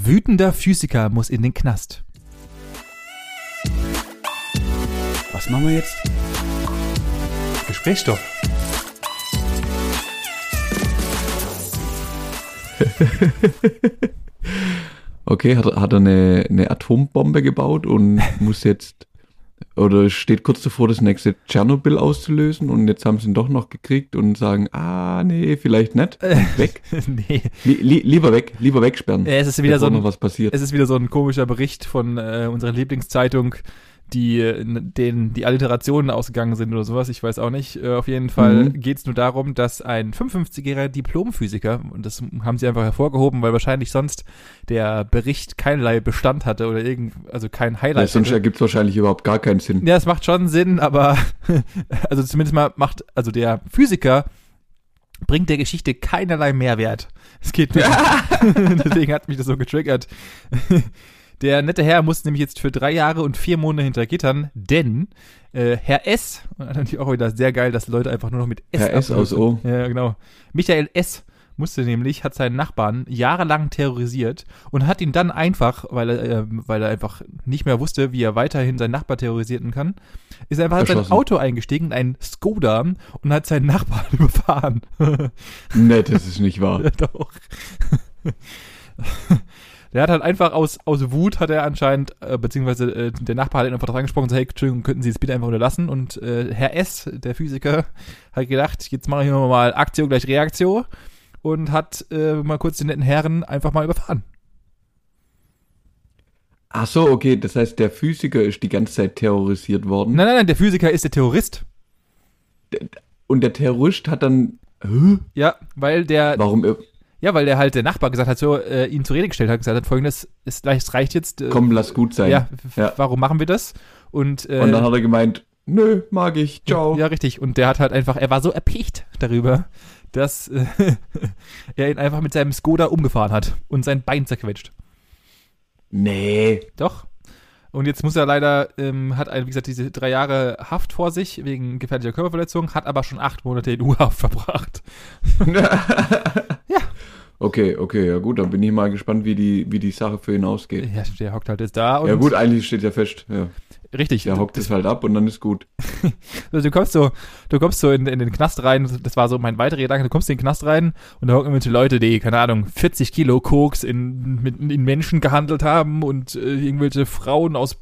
Wütender Physiker muss in den Knast. Was machen wir jetzt? Gesprächsstoff. Okay, hat, er- hat er eine, eine Atombombe gebaut und muss jetzt oder steht kurz davor, das nächste Tschernobyl auszulösen und jetzt haben sie ihn doch noch gekriegt und sagen, ah, nee, vielleicht nicht. Weg. nee. Li li lieber weg, lieber wegsperren. Ja, es ist wieder so ein- was passiert. Es ist wieder so ein komischer Bericht von äh, unserer Lieblingszeitung, die denen die Alliterationen ausgegangen sind oder sowas. Ich weiß auch nicht. Äh, auf jeden Fall Mhm. geht es nur darum, dass ein 55-jähriger Diplomphysiker, und das haben sie einfach hervorgehoben, weil wahrscheinlich sonst der Bericht keinerlei Bestand hatte oder irgend, also kein ja, Highlight. sonst hätte. ergibt es wahrscheinlich überhaupt gar keinen Sinn. Ja, es macht schon Sinn, aber also zumindest mal macht, also der Physiker bringt der Geschichte keinerlei Mehrwert. Es geht nicht. Deswegen hat mich das so getriggert. Der nette Herr muss nämlich jetzt für drei Jahre und vier Monate hinter Gittern, denn äh, Herr S, und natürlich auch wieder sehr geil, dass Leute einfach nur noch mit S Herr S aus O. Ja, genau. Michael S. musste nämlich, hat seinen Nachbarn jahrelang terrorisiert und hat ihn dann einfach, weil er, äh, weil er einfach nicht mehr wusste, wie er weiterhin seinen Nachbar terrorisieren kann, ist einfach in sein. Auto eingestiegen, ein Skoda, und hat seinen Nachbarn überfahren. Nee, das ist nicht wahr. Ja, Doch. Der hat halt einfach aus, aus Wut hat er anscheinend, äh, beziehungsweise äh, der Nachbar hat ihn einfach dran gesprochen und gesagt, hey, Entschuldigung, könnten Sie es bitte einfach unterlassen? Und äh, Herr S., der Physiker, hat gedacht, jetzt mache ich mal Aktion gleich Reaktion und hat äh, mal kurz den netten Herren einfach mal überfahren. Ach so, okay, das heißt, der Physiker ist die ganze Zeit terrorisiert worden. Nein, nein, nein, der Physiker ist der Terrorist. Und der Terrorist hat dann, Hä? Ja, weil der, warum, äh, ja, weil der halt der Nachbar gesagt hat, so, äh, ihn zur Rede gestellt hat, gesagt hat, folgendes, es, reicht jetzt. Äh, komm, lass gut sein. ja, Ja. warum machen wir das? Und, äh, Und dann hat er gemeint, nö, mag ich, ciao. Ja, richtig. Und der hat halt einfach, er war so erpicht darüber, dass äh, er ihn einfach mit seinem Skoda umgefahren hat und sein Bein zerquetscht. Nee. Doch. Und jetzt muss er leider, ähm, hat, wie gesagt, diese drei Jahre Haft vor sich wegen gefährlicher Körperverletzung, hat aber schon acht Monate in U-Haft verbracht. ja. Okay, okay, ja gut, dann bin ich mal gespannt, wie die, wie die Sache für ihn ausgeht. Ja, der hockt halt jetzt da und Ja gut, eigentlich steht ja fest. Ja. richtig. Der hockt es halt ab und dann ist gut. Also du kommst so, du kommst so in, in den Knast rein, das war so mein weiterer Gedanke, du kommst in den Knast rein und da hocken irgendwelche Leute, die, keine Ahnung, 40 Kilo Koks in, mit, in Menschen gehandelt haben und äh, irgendwelche Frauen aus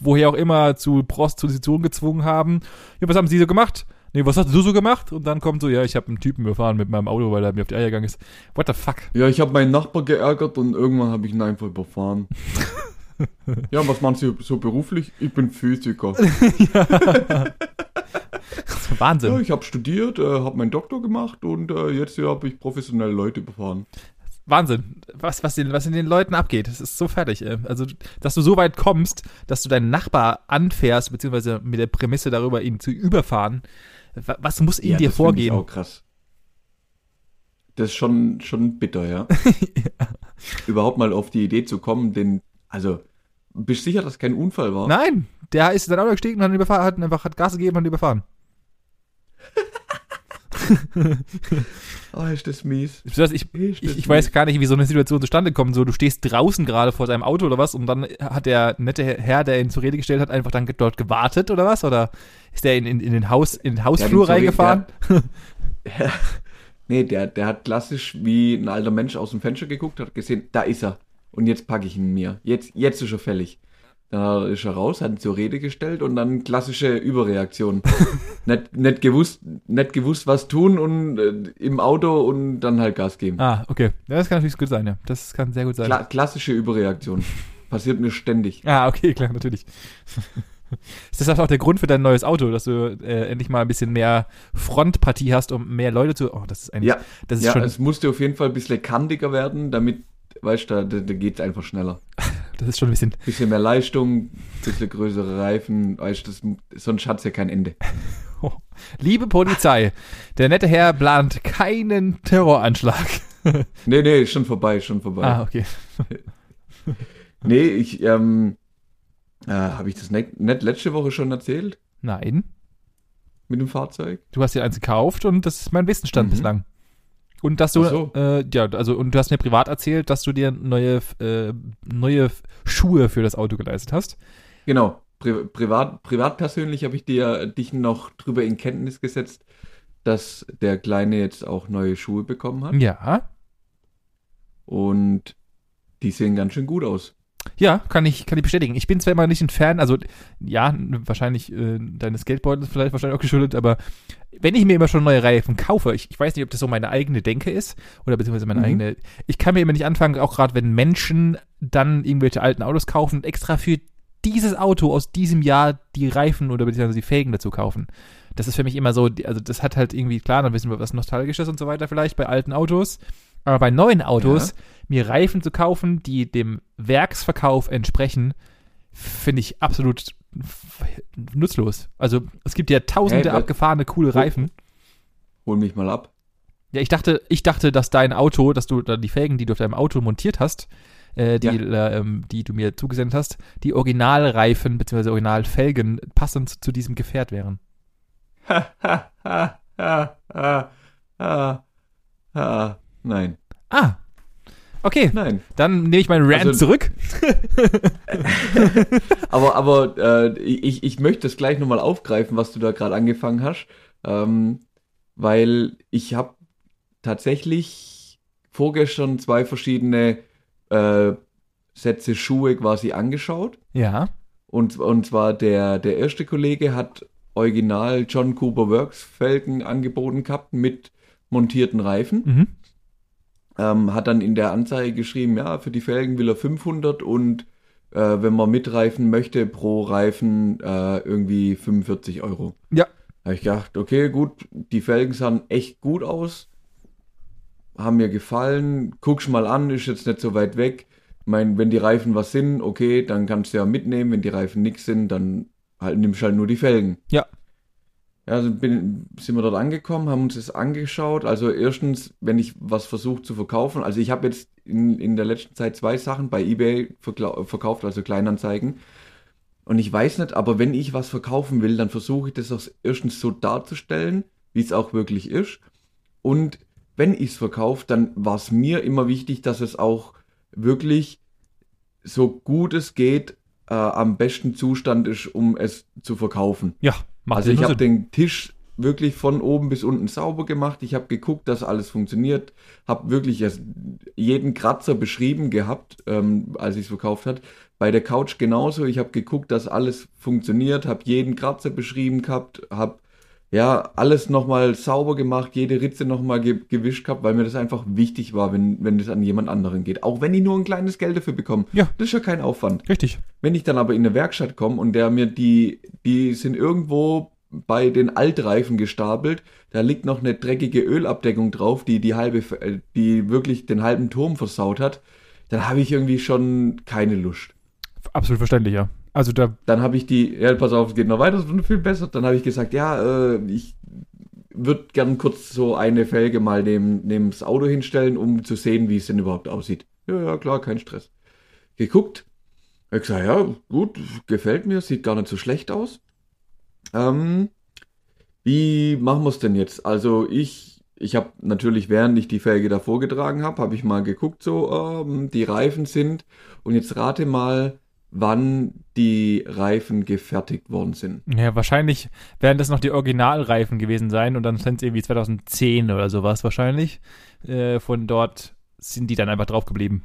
woher auch immer zu Prostitution gezwungen haben. Ja, was haben sie so gemacht? Nee, was hast du so gemacht? Und dann kommt so, ja, ich habe einen Typen überfahren mit meinem Auto, weil er mir auf die Eier gegangen ist. What the fuck? Ja, ich habe meinen Nachbar geärgert und irgendwann habe ich ihn einfach überfahren. ja, was machen Sie so beruflich? Ich bin Physiker. Ja, Wahnsinn. ich habe studiert, äh, habe meinen Doktor gemacht und äh, jetzt ja, habe ich professionelle Leute überfahren. Wahnsinn. Was, was, den, was in den Leuten abgeht. Das ist so fertig. Ey. Also, dass du so weit kommst, dass du deinen Nachbar anfährst, beziehungsweise mit der Prämisse darüber, ihn zu überfahren. Wa- Was muss in ja, dir das vorgehen? auch krass. Das ist schon, schon bitter, ja. Überhaupt mal auf die Idee zu kommen, den, also, bist du sicher, dass kein Unfall war? Nein, der ist in sein Auto gestiegen und hat, ihn überfahren, hat einfach hat Gas gegeben und ihn überfahren. Oh, ist das mies. Ich, ich, ich, ich weiß gar nicht, wie so eine Situation zustande kommt. So, du stehst draußen gerade vor seinem Auto oder was und dann hat der nette Herr, der ihn zur Rede gestellt hat, einfach dann dort gewartet oder was? Oder ist der in, in, in den Haus, in den Hausflur zur Rede- reingefahren? Nee, der, der hat klassisch wie ein alter Mensch aus dem Fenster geguckt, hat gesehen, da ist er. Und jetzt packe ich ihn mir. Jetzt, jetzt ist er fällig. Dann ist er raus, hat ihn zur Rede gestellt und dann klassische Überreaktion. nicht, nicht, gewusst, nicht gewusst, was tun und äh, im Auto und dann halt Gas geben. Ah, okay. Ja, das kann natürlich gut sein, ja. Das kann sehr gut sein. Kla klassische Überreaktion. Passiert mir ständig. Ah, okay, klar, natürlich. Ist das auch der Grund für dein neues Auto, dass du äh, endlich mal ein bisschen mehr Frontpartie hast, um mehr Leute zu. Oh, das ist eigentlich. Ja, das ist ja schon. es musste auf jeden Fall ein bisschen kantiger werden, damit, weißt du, da, da, geht es einfach schneller. Das ist schon ein bisschen. Bisschen mehr Leistung, bisschen größere Reifen, weißt du, sonst hat's ja kein Ende. Oh. Liebe Polizei, der nette Herr plant keinen Terroranschlag. Nee, nee, schon vorbei, schon vorbei. Ah, okay. Nee, ich, ähm, äh, habe ich das nicht, nicht letzte Woche schon erzählt? Nein. Mit dem Fahrzeug? Du hast dir eins gekauft und das ist mein Wissensstand Mhm. bislang. Und dass du, so. äh, ja, also, und du hast mir privat erzählt, dass du dir neue, äh, neue Schuhe für das Auto geleistet hast. Genau. Pri privat, privat persönlich habe ich dir, dich noch drüber in Kenntnis gesetzt, dass der Kleine jetzt auch neue Schuhe bekommen hat. Ja. Und die sehen ganz schön gut aus. Ja, kann ich, kann ich bestätigen. Ich bin zwar immer nicht ein Fan, also ja, wahrscheinlich äh, deines Geldbeutels vielleicht wahrscheinlich auch geschuldet, aber wenn ich mir immer schon neue Reifen kaufe, ich, ich weiß nicht, ob das so meine eigene Denke ist oder beziehungsweise meine Mhm. eigene, ich kann mir immer nicht anfangen, auch gerade wenn Menschen dann irgendwelche alten Autos kaufen und extra für dieses Auto aus diesem Jahr die Reifen oder beziehungsweise die Felgen dazu kaufen. Das ist für mich immer so, also das hat halt irgendwie, klar, dann wissen wir was Nostalgisches und so weiter vielleicht bei alten Autos, aber bei neuen Autos mir Reifen zu kaufen, die dem Werksverkauf entsprechen, finde ich absolut nutzlos. Also es gibt ja tausende wa- abgefahrene, coole Reifen. Hol mich mal ab. Ja, ich dachte, ich dachte, dass dein Auto, dass du da die Felgen, die du auf deinem Auto montiert hast, äh, die, äh, ähm, die du mir zugesendet hast, die Originalreifen bzw. Originalfelgen passend zu diesem Gefährt wären. Ha, ha, ha, ha, ha, ha, ha. Nein, Ah. Okay, nein. dann nehme ich meinen Rant Also- zurück. Aber, aber äh, ich, ich möchte das gleich nochmal aufgreifen, was du da gerade angefangen hast, ähm, weil ich habe tatsächlich vorgestern zwei verschiedene äh, Sätze Schuhe quasi angeschaut. Ja. Und, und zwar der, der erste Kollege hat original John Cooper Works Felgen angeboten gehabt mit montierten Reifen. Mhm. Ähm, hat dann in der Anzeige geschrieben, ja, für die Felgen will er 500 und äh, wenn man mitreifen möchte, pro Reifen äh, irgendwie 45 Euro. Ja. Habe ich gedacht, okay, gut, die Felgen sahen echt gut aus, haben mir gefallen, guck's mal an, ist jetzt nicht so weit weg. Ich mein, wenn die Reifen was sind, okay, dann kannst du ja mitnehmen, wenn die Reifen nix sind, dann halt nimmst du halt nur die Felgen. Ja. Ja, also bin, sind wir dort angekommen, haben uns das angeschaut. Also erstens, wenn ich was versuche zu verkaufen, also ich habe jetzt in, in der letzten Zeit zwei Sachen bei eBay verkauft, also Kleinanzeigen. Und ich weiß nicht, aber wenn ich was verkaufen will, dann versuche ich das auch erstens so darzustellen, wie es auch wirklich ist. Und wenn ich es verkaufe, dann war es mir immer wichtig, dass es auch wirklich so gut es geht äh, am besten Zustand ist, um es zu verkaufen. Ja, macht Also ich habe den Tisch wirklich von oben bis unten sauber gemacht. Ich habe geguckt, dass alles funktioniert. Habe wirklich jeden Kratzer beschrieben gehabt, ähm, als ich es verkauft hat. Bei der Couch genauso. Ich habe geguckt, dass alles funktioniert. Habe jeden Kratzer beschrieben gehabt. Habe ja alles nochmal sauber gemacht. Jede Ritze nochmal ge gewischt gehabt, weil mir das einfach wichtig war, wenn wenn das an jemand anderen geht. Auch wenn ich nur ein kleines Geld dafür bekomme. Ja. Das ist ja kein Aufwand. Richtig. Wenn ich dann aber in eine Werkstatt komme und der mir die, die sind irgendwo bei den Altreifen gestapelt, da liegt noch eine dreckige Ölabdeckung drauf, die die halbe, äh, die wirklich den halben Turm versaut hat, dann habe ich irgendwie schon keine Lust. Absolut verständlich, ja. Also da, Dann habe ich die, ja, pass auf, es geht noch weiter, es wird viel besser. Dann habe ich gesagt, ja, äh, ich würde gern kurz so eine Felge mal neben, neben das Auto hinstellen, um zu sehen, wie es denn überhaupt aussieht. Ja, ja, klar, kein Stress. Geguckt, ich gesagt, ja, gut, gefällt mir, sieht gar nicht so schlecht aus. Ähm, wie machen wir es denn jetzt? Also ich, ich habe natürlich, während ich die Felge da vorgetragen habe, habe ich mal geguckt, so, ähm, die Reifen sind, und jetzt rate mal, wann die Reifen gefertigt worden sind. ja, wahrscheinlich werden das noch die Originalreifen gewesen sein und dann sind es irgendwie 2010 oder sowas wahrscheinlich. Äh, von dort sind die dann einfach drauf geblieben.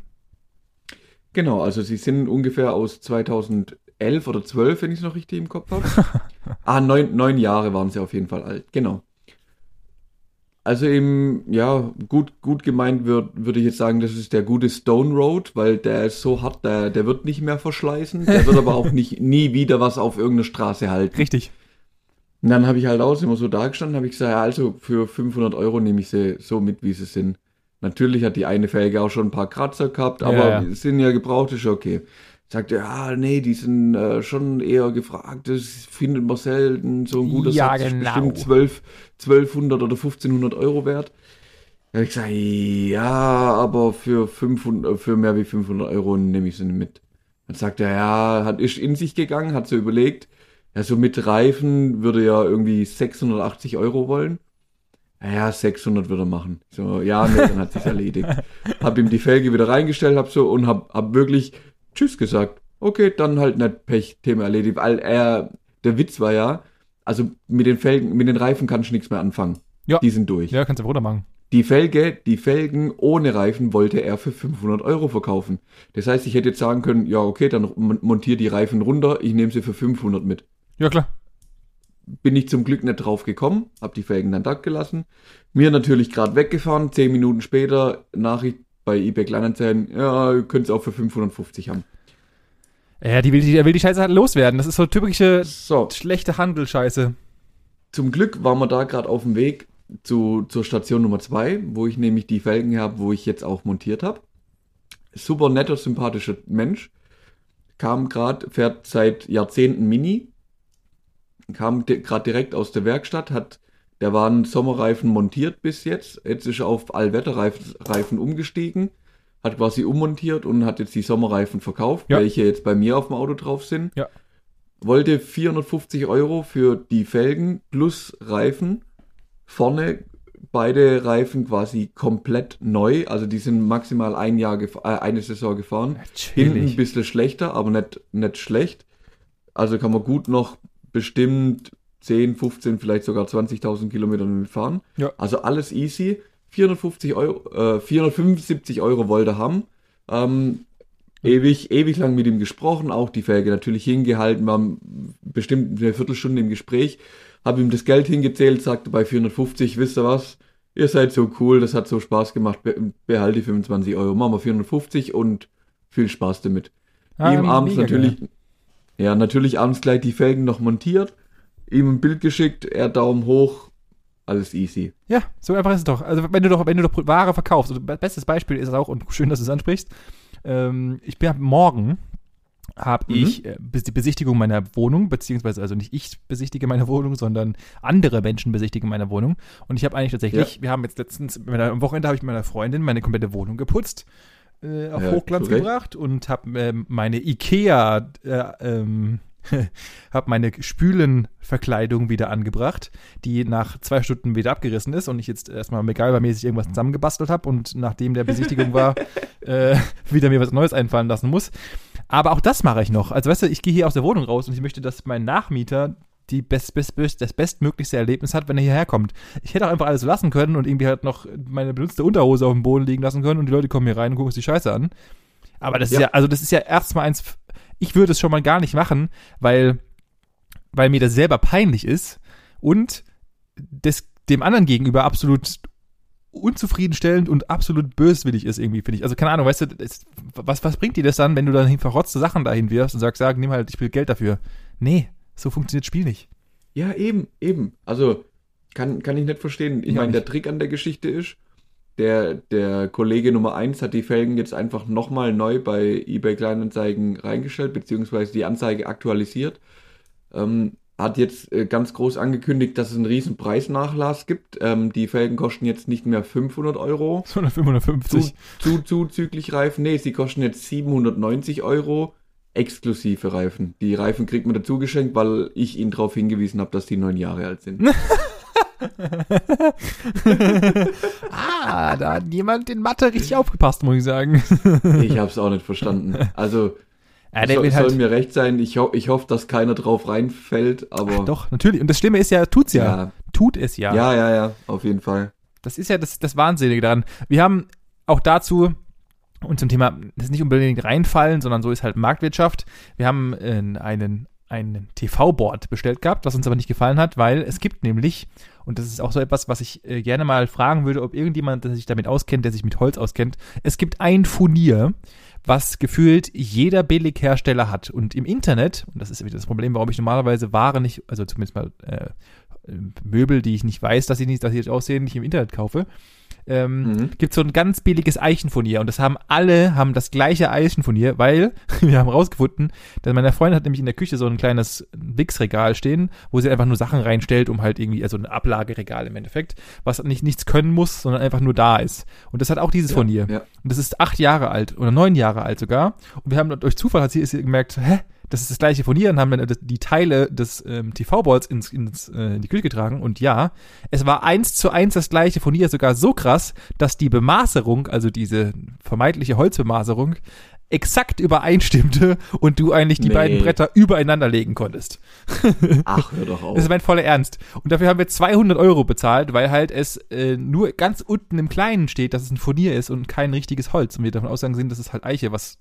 Genau, also sie sind ungefähr aus 2011 oder 12, wenn ich es noch richtig im Kopf habe. ah, neun, neun Jahre waren sie auf jeden Fall alt, genau. Also eben, ja, gut, gut gemeint wird, würde ich jetzt sagen, das ist der gute Stone Road, weil der ist so hart, der, der wird nicht mehr verschleißen, der wird aber auch nicht, nie wieder was auf irgendeiner Straße halten. Richtig. Und dann habe ich halt auch immer so dagestanden, habe ich gesagt, ja, also für 500 Euro nehme ich sie so mit, wie sie sind. Natürlich hat die eine Felge auch schon ein paar Kratzer gehabt, Ja, aber ja. sind ja gebraucht, ist ja okay. Sagt er, ja, nee, die sind äh, schon eher gefragt, das findet man selten, so ein guter Ja, Satz ist genau. bestimmt 12, 1200 oder 1500 Euro wert. Da habe ich gesagt, ja, aber für 500, für mehr wie 500 Euro nehme ich sie nicht mit. Dann sagt er, ja, hat, ist in sich gegangen, hat so überlegt, ja, so mit Reifen würde ja irgendwie 680 Euro wollen. ja, 600 würde er machen. So, ja, nee, dann hat sich's erledigt. Hab ihm die Felge wieder reingestellt, hab so und hab, hab wirklich Tschüss gesagt. Okay, dann halt nicht Pech, Thema erledigt. Weil er, der Witz war ja, also mit den Felgen, mit den Reifen kannst du nichts mehr anfangen. Ja. Die sind durch. Ja, kannst du runter machen. Die Felge, die Felgen ohne Reifen wollte er für 500 Euro verkaufen. Das heißt, ich hätte jetzt sagen können, ja, okay, dann mon- montier die Reifen runter, ich nehme sie für 500 mit. Ja, klar. Bin ich zum Glück nicht drauf gekommen, hab die Felgen dann da gelassen. Mir natürlich gerade weggefahren, 10 Minuten später Nachricht bei eBay Kleinanzeigen, ja, ihr könnt es auch für 550 haben. Ja, die will, die, er will die Scheiße halt loswerden. Das ist so typische So, schlechte Handel-Scheiße. zum Glück waren wir da gerade auf dem Weg zu, zur Station Nummer 2, wo ich nämlich die Felgen habe, wo ich jetzt auch montiert habe. Super netter, sympathischer Mensch. Kam gerade, fährt seit Jahrzehnten Mini. Kam di gerade direkt aus der Werkstatt, hat, der waren Sommerreifen montiert bis jetzt. Jetzt ist er auf Allwetterreifen Reifen umgestiegen, hat quasi ummontiert und hat jetzt die Sommerreifen verkauft, Ja. welche jetzt bei mir auf dem Auto drauf sind. Ja. Wollte 450 Euro für die Felgen plus Reifen. Vorne beide Reifen quasi komplett neu, also die sind maximal ein Jahr äh, eine Saison gefahren. Hinten ein bisschen schlechter, aber nicht, nicht schlecht. Also kann man gut noch bestimmt 10, 15, vielleicht sogar 20.000 Kilometer damit fahren. Ja. Also alles easy. 450 Euro, äh, 475 Euro wollte er haben. Ähm, ewig, ewig lang mit ihm gesprochen, auch die Felge natürlich hingehalten, wir haben bestimmt eine Viertelstunde im Gespräch, habe ihm das Geld hingezählt, sagte bei 450, wisst ihr was, ihr seid so cool, das hat so Spaß gemacht, be behalte die 25 Euro, machen wir 450 und viel Spaß damit. Ah, ihm abends natürlich, geil. ja, natürlich abends gleich die Felgen noch montiert, ihm ein Bild geschickt, er Daumen hoch, alles easy. Ja, so einfach ist es doch. Also wenn du doch, wenn du doch Ware verkaufst, also be- bestes Beispiel ist es auch, und schön, dass du es ansprichst, ähm, ich bin morgen habe Mhm. ich äh, die Besichtigung meiner Wohnung, beziehungsweise also nicht ich besichtige meine Wohnung, sondern andere Menschen besichtigen meine Wohnung. Und ich habe eigentlich tatsächlich, wir haben jetzt letztens, meiner- am Wochenende habe ich mit meiner Freundin meine komplette Wohnung geputzt, äh, auf Ja, Hochglanz gebracht und habe ähm, meine Ikea, äh, ähm, habe meine Spülenverkleidung wieder angebracht, die nach zwei Stunden wieder abgerissen ist und ich jetzt erstmal MacGyver-mäßig irgendwas zusammengebastelt habe und nachdem der Besichtigung war, äh, wieder mir was Neues einfallen lassen muss. Aber auch das mache ich noch. Also weißt du, ich gehe hier aus der Wohnung raus und ich möchte, dass mein Nachmieter die best, best, best, das bestmöglichste Erlebnis hat, wenn er hierher kommt. Ich hätte auch einfach alles lassen können und irgendwie halt noch meine benutzte Unterhose auf dem Boden liegen lassen können und die Leute kommen hier rein und gucken sich die Scheiße an. Aber das ist Ja. ja, also das ist ja erstmal eins, ich würde es schon mal gar nicht machen, weil, weil mir das selber peinlich ist und das dem anderen gegenüber absolut unzufriedenstellend und absolut böswillig ist irgendwie, finde ich. Also keine Ahnung, weißt du, das, was, was bringt dir das dann, wenn du dann verrotzte Sachen dahin wirfst und sagst, sag, nimm halt, ich will Geld dafür. Nee, so funktioniert das Spiel nicht. Ja, eben, eben. Also, kann, kann ich nicht verstehen. Ich auch meine, der. Trick an der Geschichte ist, der, der Kollege Nummer eins hat die Felgen jetzt einfach nochmal neu bei eBay Kleinanzeigen reingestellt, beziehungsweise die Anzeige aktualisiert. Ähm, hat jetzt äh, ganz groß angekündigt, dass es einen riesen Preisnachlass gibt. Ähm, die Felgen kosten jetzt nicht mehr 500 Euro Sondern zu, 550. zu, zuzüglich Reifen. Nee, sie kosten jetzt 790 Euro exklusive Reifen. Die Reifen kriegt man dazu geschenkt, weil ich ihn darauf hingewiesen habe, dass die neun Jahre alt sind. ah, da hat jemand in Mathe richtig aufgepasst, muss ich sagen. Ich habe es auch nicht verstanden. Also, Ja, so, soll halt, mir recht sein. Ich, ho ich hoffe, dass keiner drauf reinfällt, aber. doch, natürlich. Und das Schlimme ist ja, tut's ja. Ja, Tut es ja. ja, ja, ja, auf jeden Fall. Das ist ja das, das Wahnsinnige daran. Wir haben auch dazu, und zum Thema, das ist nicht unbedingt reinfallen, sondern so ist halt Marktwirtschaft. Wir haben äh, einen, einen TV-Board bestellt gehabt, was uns aber nicht gefallen hat, weil es gibt nämlich, und das ist auch so etwas, was ich äh, gerne mal fragen würde, ob irgendjemand, der sich damit auskennt, der sich mit Holz auskennt, es gibt ein Furnier, was gefühlt jeder Billighersteller hat. Und im Internet, und das ist wieder das Problem, warum ich normalerweise Ware nicht, also zumindest mal äh, Möbel, die ich nicht weiß, dass sie nicht, dass sie jetzt aussehen, nicht im Internet kaufe, ähm, Mhm. gibt so ein ganz billiges Eichenfurnier und das haben alle haben das gleiche Eichenfurnier, weil wir haben rausgefunden, dass meine Freundin hat nämlich in der Küche so ein kleines Wix-Regal stehen, wo sie einfach nur Sachen reinstellt, um halt irgendwie also ein Ablageregal im Endeffekt, was nicht nichts können muss, sondern einfach nur da ist. Und das hat auch dieses Furnier. Ja. Und das ist acht Jahre alt oder neun Jahre alt sogar. Und wir haben durch Zufall hat sie, ist sie gemerkt, hä, das ist das gleiche Furnier und haben dann die Teile des ähm, TV-Boards ins, ins, äh, in die Küche getragen. Und ja, es war eins zu eins das gleiche Furnier, sogar so krass, dass die Bemaserung, also diese vermeintliche Holzbemaserung, exakt übereinstimmte und du eigentlich die Nee. beiden Bretter übereinander legen konntest. Ach, hör doch auf. Das ist mein voller Ernst. Und dafür haben wir 200 Euro bezahlt, weil halt es äh, nur ganz unten im Kleinen steht, dass es ein Furnier ist und kein richtiges Holz. Und wir davon ausgegangen sind, dass es halt Eiche, was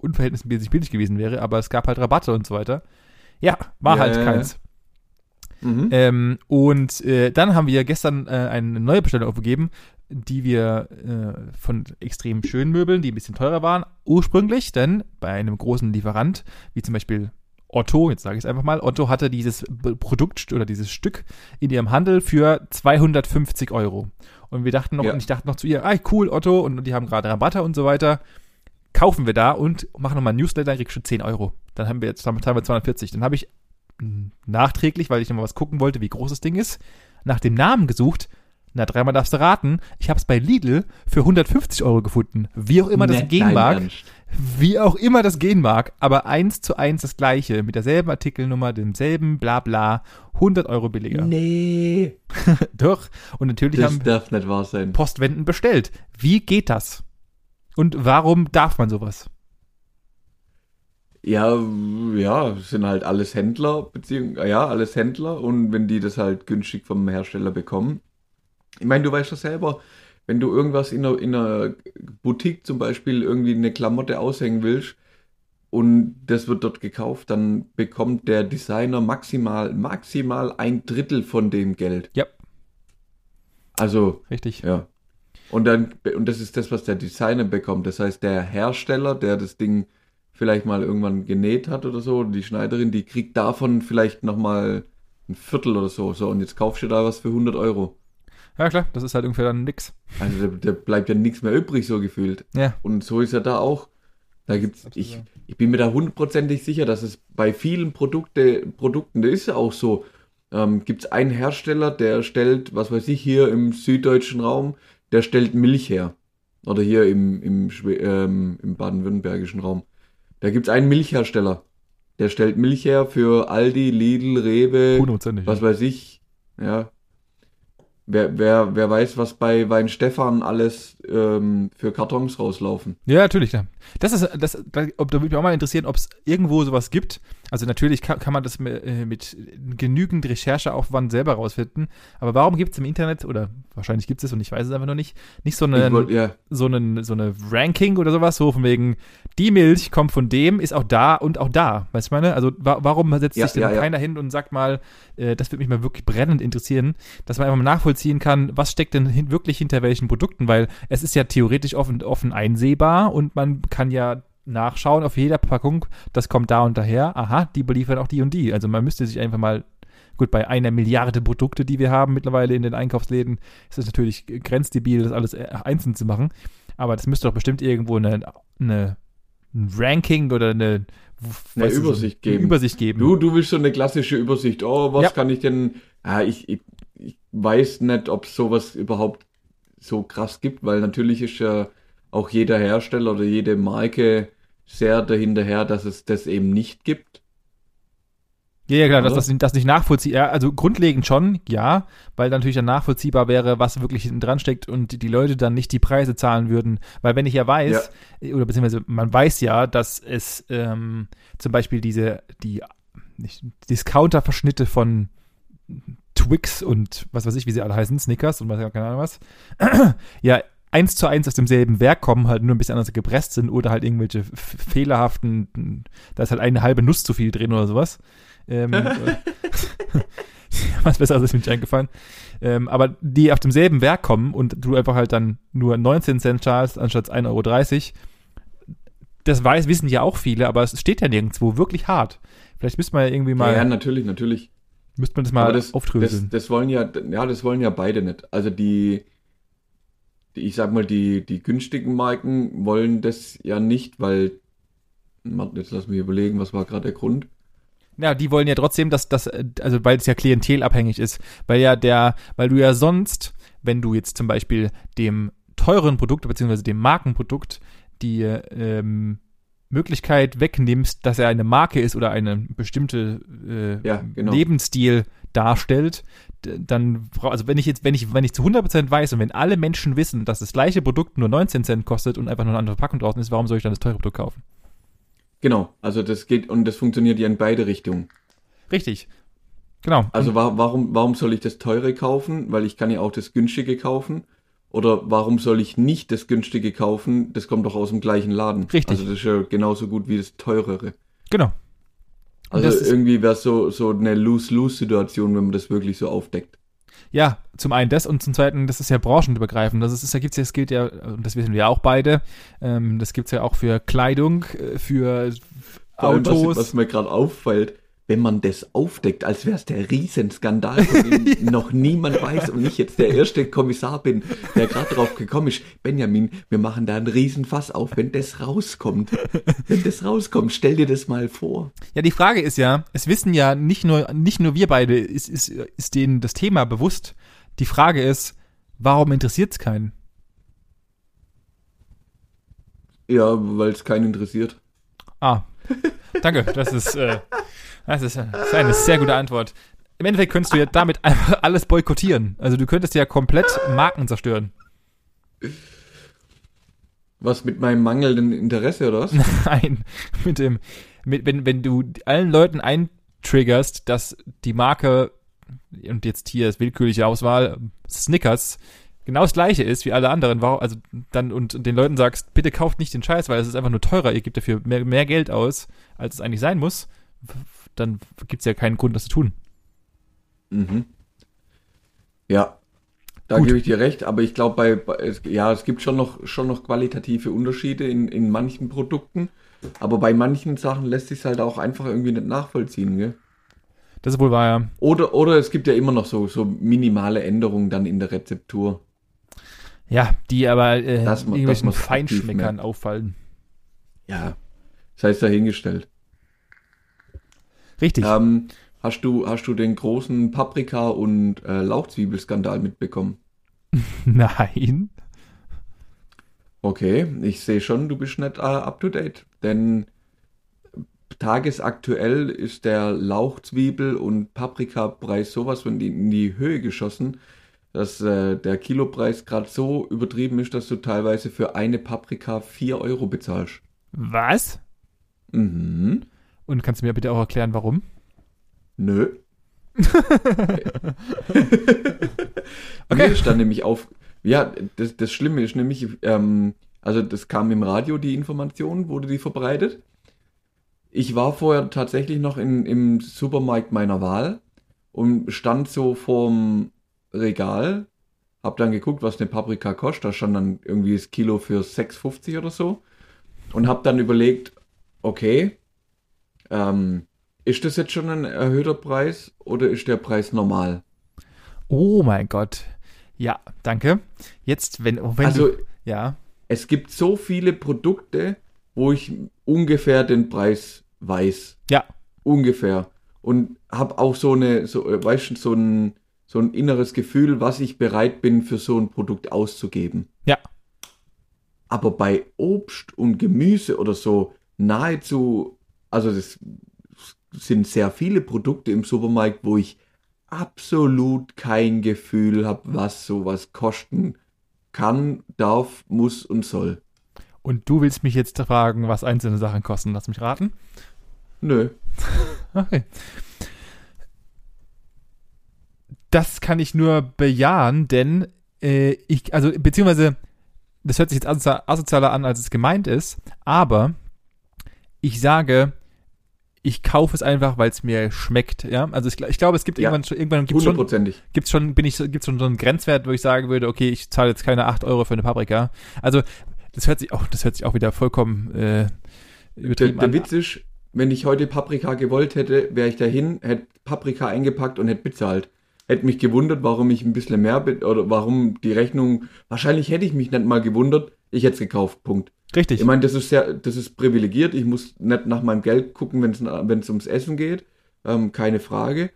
unverhältnismäßig billig gewesen wäre, aber es gab halt Rabatte und so weiter. Ja, war Ja, halt keins. Mhm. Ähm, und äh, dann haben wir gestern äh, eine neue Bestellung aufgegeben, die wir äh, von extrem schönen Möbeln, die ein bisschen teurer waren, ursprünglich, denn bei einem großen Lieferant, wie zum Beispiel Otto, jetzt sage ich es einfach mal, Otto hatte dieses Produkt oder dieses Stück in ihrem Handel für 250 Euro. Und wir dachten noch, Ja. und ich dachte noch zu ihr, ah, cool, Otto, und die haben gerade Rabatte und so weiter. Kaufen wir da und machen nochmal ein Newsletter, kriegst du 10 Euro. Dann haben wir jetzt, haben wir 240. Dann habe ich nachträglich, weil ich nochmal was gucken wollte, wie groß das Ding ist, nach dem Namen gesucht. Na, dreimal darfst du raten. Ich habe es bei Lidl für 150 Euro gefunden. Wie auch immer das Nicht gehen mag. Wie auch immer das gehen mag, aber eins zu eins das gleiche, mit derselben Artikelnummer, demselben Blabla, 100 Euro billiger. Nee. Doch. Und natürlich Das haben darf nicht wahr sein. Postwenden bestellt. Wie geht das? Und warum darf man sowas? Ja, ja, es sind halt alles Händler, beziehungsweise, ja, alles Händler und wenn die das halt günstig vom Hersteller bekommen. Ich meine, du weißt doch selber, wenn du irgendwas in einer, in einer Boutique zum Beispiel irgendwie eine Klamotte aushängen willst und das wird dort gekauft, dann bekommt der Designer maximal, maximal ein Drittel von dem Geld. Ja. Also, Richtig. ja. Und dann, und das ist das, was der Designer bekommt. Das heißt, der Hersteller, der das Ding vielleicht mal irgendwann genäht hat oder so, die Schneiderin, die kriegt davon vielleicht nochmal ein Viertel oder so. So, und jetzt kaufst du da was für 100 Euro. Ja, klar, das ist halt ungefähr dann nix. Also da, da bleibt ja nichts mehr übrig, so gefühlt. Ja. Und so ist ja da auch. Da gibt's, ich, ich bin mir da hundertprozentig sicher, dass es bei vielen Produkte, Produkten, das ist ja auch so, ähm, gibt's einen Hersteller, der stellt, was weiß ich, hier im süddeutschen Raum, der stellt Milch her. Oder hier im, im, ähm, im baden-württembergischen Raum. Da gibt's einen Milchhersteller. Der stellt Milch her für Aldi, Lidl, Rewe, was weiß ich. Ja. Wer, wer, wer weiß, was bei Wein Stefan alles ähm, für Kartons rauslaufen. Ja, natürlich, ja. Das ist, das, da, da würde mich auch mal interessieren, ob es irgendwo sowas gibt. Also natürlich kann, kann man das mit, äh, mit genügend Rechercheaufwand selber rausfinden. Aber warum gibt es im Internet, oder wahrscheinlich gibt es es und ich weiß es einfach noch nicht, nicht so eine, wollt, ja, so eine, so eine Ranking oder sowas, so von wegen, die Milch kommt von dem, ist auch da und auch da. Weißt du, meine? Also wa warum setzt Ja, sich denn ja. keiner hin und sagt mal, äh, das würde mich mal wirklich brennend interessieren, dass man einfach mal nachvollziehen kann, was steckt denn hin, wirklich hinter welchen Produkten, weil es ist ja theoretisch offen, offen einsehbar und man kann ja nachschauen auf jeder Packung, das kommt da und daher, aha, die beliefern auch die und die. Also man müsste sich einfach mal, gut, bei einer Milliarde Produkte, die wir haben mittlerweile in den Einkaufsläden, ist es natürlich grenzdebil, das alles äh, einzeln zu machen. Aber das müsste doch bestimmt irgendwo eine, eine ein Ranking oder eine, Eine Übersicht eine geben. Übersicht geben. du, du willst so eine klassische Übersicht. Oh, was Ja. kann ich denn? Ah, ich, ich, ich weiß nicht, ob es sowas überhaupt so krass gibt, weil natürlich ist ja auch jeder Hersteller oder jede Marke sehr dahinterher, dass es das eben nicht gibt. Ja, ja, klar, dass das, das nicht nachvollziehbar, ja, also grundlegend schon, ja, weil dann natürlich dann nachvollziehbar wäre, was wirklich hinten dran steckt und die Leute dann nicht die Preise zahlen würden. Weil wenn ich ja weiß, oder beziehungsweise man weiß ja, dass es ähm, zum Beispiel diese, die Discounter-Verschnitte von Twix und was weiß ich, wie sie alle heißen, Snickers und was, keine Ahnung was, ja, eins zu eins aus demselben Werk kommen, halt nur ein bisschen anders gepresst sind oder halt irgendwelche fehlerhaften, da ist halt eine halbe Nuss zu viel drin oder sowas. Ähm, was besser ist mir nicht eingefallen. Ähm, aber die auf demselben Werk kommen und du einfach halt dann nur 19 Cent zahlst anstatt 1,30 Euro. Das weiß, wissen ja auch viele, aber es steht ja nirgendwo wirklich hart. Vielleicht müsste man ja irgendwie mal, ja, natürlich, natürlich. müsste man das mal Aber das, das, aufdröseln. das wollen ja, ja, das wollen ja beide nicht. Also die ich sag mal, die, die günstigen Marken wollen das ja nicht, weil, Warte, jetzt lass mich überlegen, was war gerade der Grund? Ja, die wollen ja trotzdem, dass das, also weil es ja klientelabhängig ist, weil ja der, weil du ja sonst, wenn du jetzt zum Beispiel dem teuren Produkt beziehungsweise dem Markenprodukt die ähm, Möglichkeit wegnimmst, dass er eine Marke ist oder eine bestimmte äh, Ja, genau. Lebensstil darstellt, dann, also wenn ich jetzt, wenn ich, wenn ich zu 100% weiß und wenn alle Menschen wissen, dass das gleiche Produkt nur 19 Cent kostet und einfach nur eine andere Verpackung draußen ist, warum soll ich dann das teure Produkt kaufen? Genau, also das geht und das funktioniert ja in beide Richtungen. Richtig. Genau. Also wa warum, warum soll ich das teure kaufen? Weil ich kann ja auch das günstige kaufen. Oder warum soll ich nicht das günstige kaufen? Das kommt doch aus dem gleichen Laden. Richtig. Also das ist ja genauso gut wie das teurere. genau. Also irgendwie wäre es so, so eine Lose-Lose-Situation, wenn man das wirklich so aufdeckt. Ja, zum einen das und zum zweiten, das ist ja branchenübergreifend. Das ist, da gibt's ja, das gilt ja, und das wissen wir ja auch beide, ähm, das gibt's ja auch für Kleidung, äh, für Autos. Was, was mir gerade auffällt, wenn man das aufdeckt, als wäre es der Riesenskandal, von dem noch niemand weiß und ich jetzt der erste Kommissar bin, der gerade drauf gekommen ist. Benjamin, wir machen da einen Riesenfass auf, wenn das rauskommt. Wenn das rauskommt, stell dir das mal vor. Ja, die Frage ist ja, es wissen ja nicht nur, nicht nur wir beide, ist, ist, ist denen das Thema bewusst. Die Frage ist, warum interessiert es keinen? Ja, weil es keinen interessiert. Ah, danke, das ist, äh, das ist, das ist eine sehr gute Antwort. Im Endeffekt könntest du ja damit einfach alles boykottieren. Also du könntest ja komplett Marken zerstören. Was mit meinem mangelnden Interesse oder was? Nein, mit dem, mit, wenn, wenn du allen Leuten eintriggerst, dass die Marke, und jetzt hier ist willkürliche Auswahl, Snickers, genau das gleiche ist wie alle anderen, warum, also dann, und den Leuten sagst, bitte kauft nicht den Scheiß, weil es ist einfach nur teurer, ihr gebt dafür mehr, mehr Geld aus, als es eigentlich sein muss, dann gibt's ja keinen Grund, das zu tun. Mhm. Ja, da Gut. gebe ich dir recht, aber ich glaube, bei, bei es, ja, es gibt schon noch, schon noch qualitative Unterschiede in, in manchen Produkten, aber bei manchen Sachen lässt sich halt auch einfach irgendwie nicht nachvollziehen, gell? Das ist wohl wahr, ja. Oder, oder es gibt ja immer noch so, so minimale Änderungen dann in der Rezeptur. Ja, die aber äh, Dass man- irgendwelchen dass Feinschmeckern auffallen. Ja, das heißt dahingestellt. Richtig. Ähm, hast du, hast du den großen Paprika- und äh, Lauchzwiebelskandal mitbekommen? Nein. Okay, ich sehe schon, du bist nicht äh, up to date. Denn tagesaktuell ist der Lauchzwiebel- und Paprikapreis sowas von in die Höhe geschossen, dass äh, der Kilopreis gerade so übertrieben ist, dass du teilweise für eine Paprika 4 Euro bezahlst. Was? Mhm. Und kannst du mir bitte auch erklären, warum? Nö. Okay. Mir ist dann nämlich auf. Ja, das, das Schlimme ist nämlich, ähm, also das kam im Radio, die Information, wurde die verbreitet. Ich war vorher tatsächlich noch in, im Supermarkt meiner Wahl und stand so vorm Regal, hab dann geguckt, was eine Paprika kostet, da stand dann irgendwie das Kilo für 6,50 oder so und hab dann überlegt, okay, ähm, ist das jetzt schon ein erhöhter Preis oder ist der Preis normal? Oh mein Gott. Ja, danke. Jetzt, wenn, oh, wenn also du, ja, es gibt so viele Produkte, wo ich ungefähr den Preis weiß. ja, Ungefähr. Und habe auch so eine, so, äh, weißt du, so ein, so ein inneres Gefühl, was ich bereit bin, für so ein Produkt auszugeben. ja, Aber bei Obst und Gemüse oder so nahezu, also das sind sehr viele Produkte im Supermarkt, wo ich absolut kein Gefühl habe, was sowas kosten kann, darf, muss und soll. Und du willst mich jetzt fragen, was einzelne Sachen kosten. Lass mich raten. Nö. Okay. Das kann ich nur bejahen, denn äh, ich, also beziehungsweise, das hört sich jetzt asozi- asozialer an, als es gemeint ist, aber ich sage, ich kaufe es einfach, weil es mir schmeckt, ja. Also ich, ich glaube, es gibt Ja. irgendwann schon, irgendwann gibt's schon, gibt's schon, bin ich, gibt's schon so einen Grenzwert, wo ich sagen würde, okay, ich zahle jetzt keine 8 Euro für eine Paprika. Also, das hört sich auch, das hört sich auch wieder vollkommen äh, Der, übertrieben der an. Witz ist, wenn ich heute Paprika gewollt hätte, wäre ich dahin, hätte Paprika eingepackt und hätte bezahlt. Hätte mich gewundert, warum ich ein bisschen mehr oder warum die Rechnung. Wahrscheinlich hätte ich mich nicht mal gewundert. Ich hätte es gekauft. Punkt. Richtig. Ich meine, das ist sehr, das ist privilegiert. Ich muss nicht nach meinem Geld gucken, wenn es wenn es ums Essen geht. Ähm, keine Frage.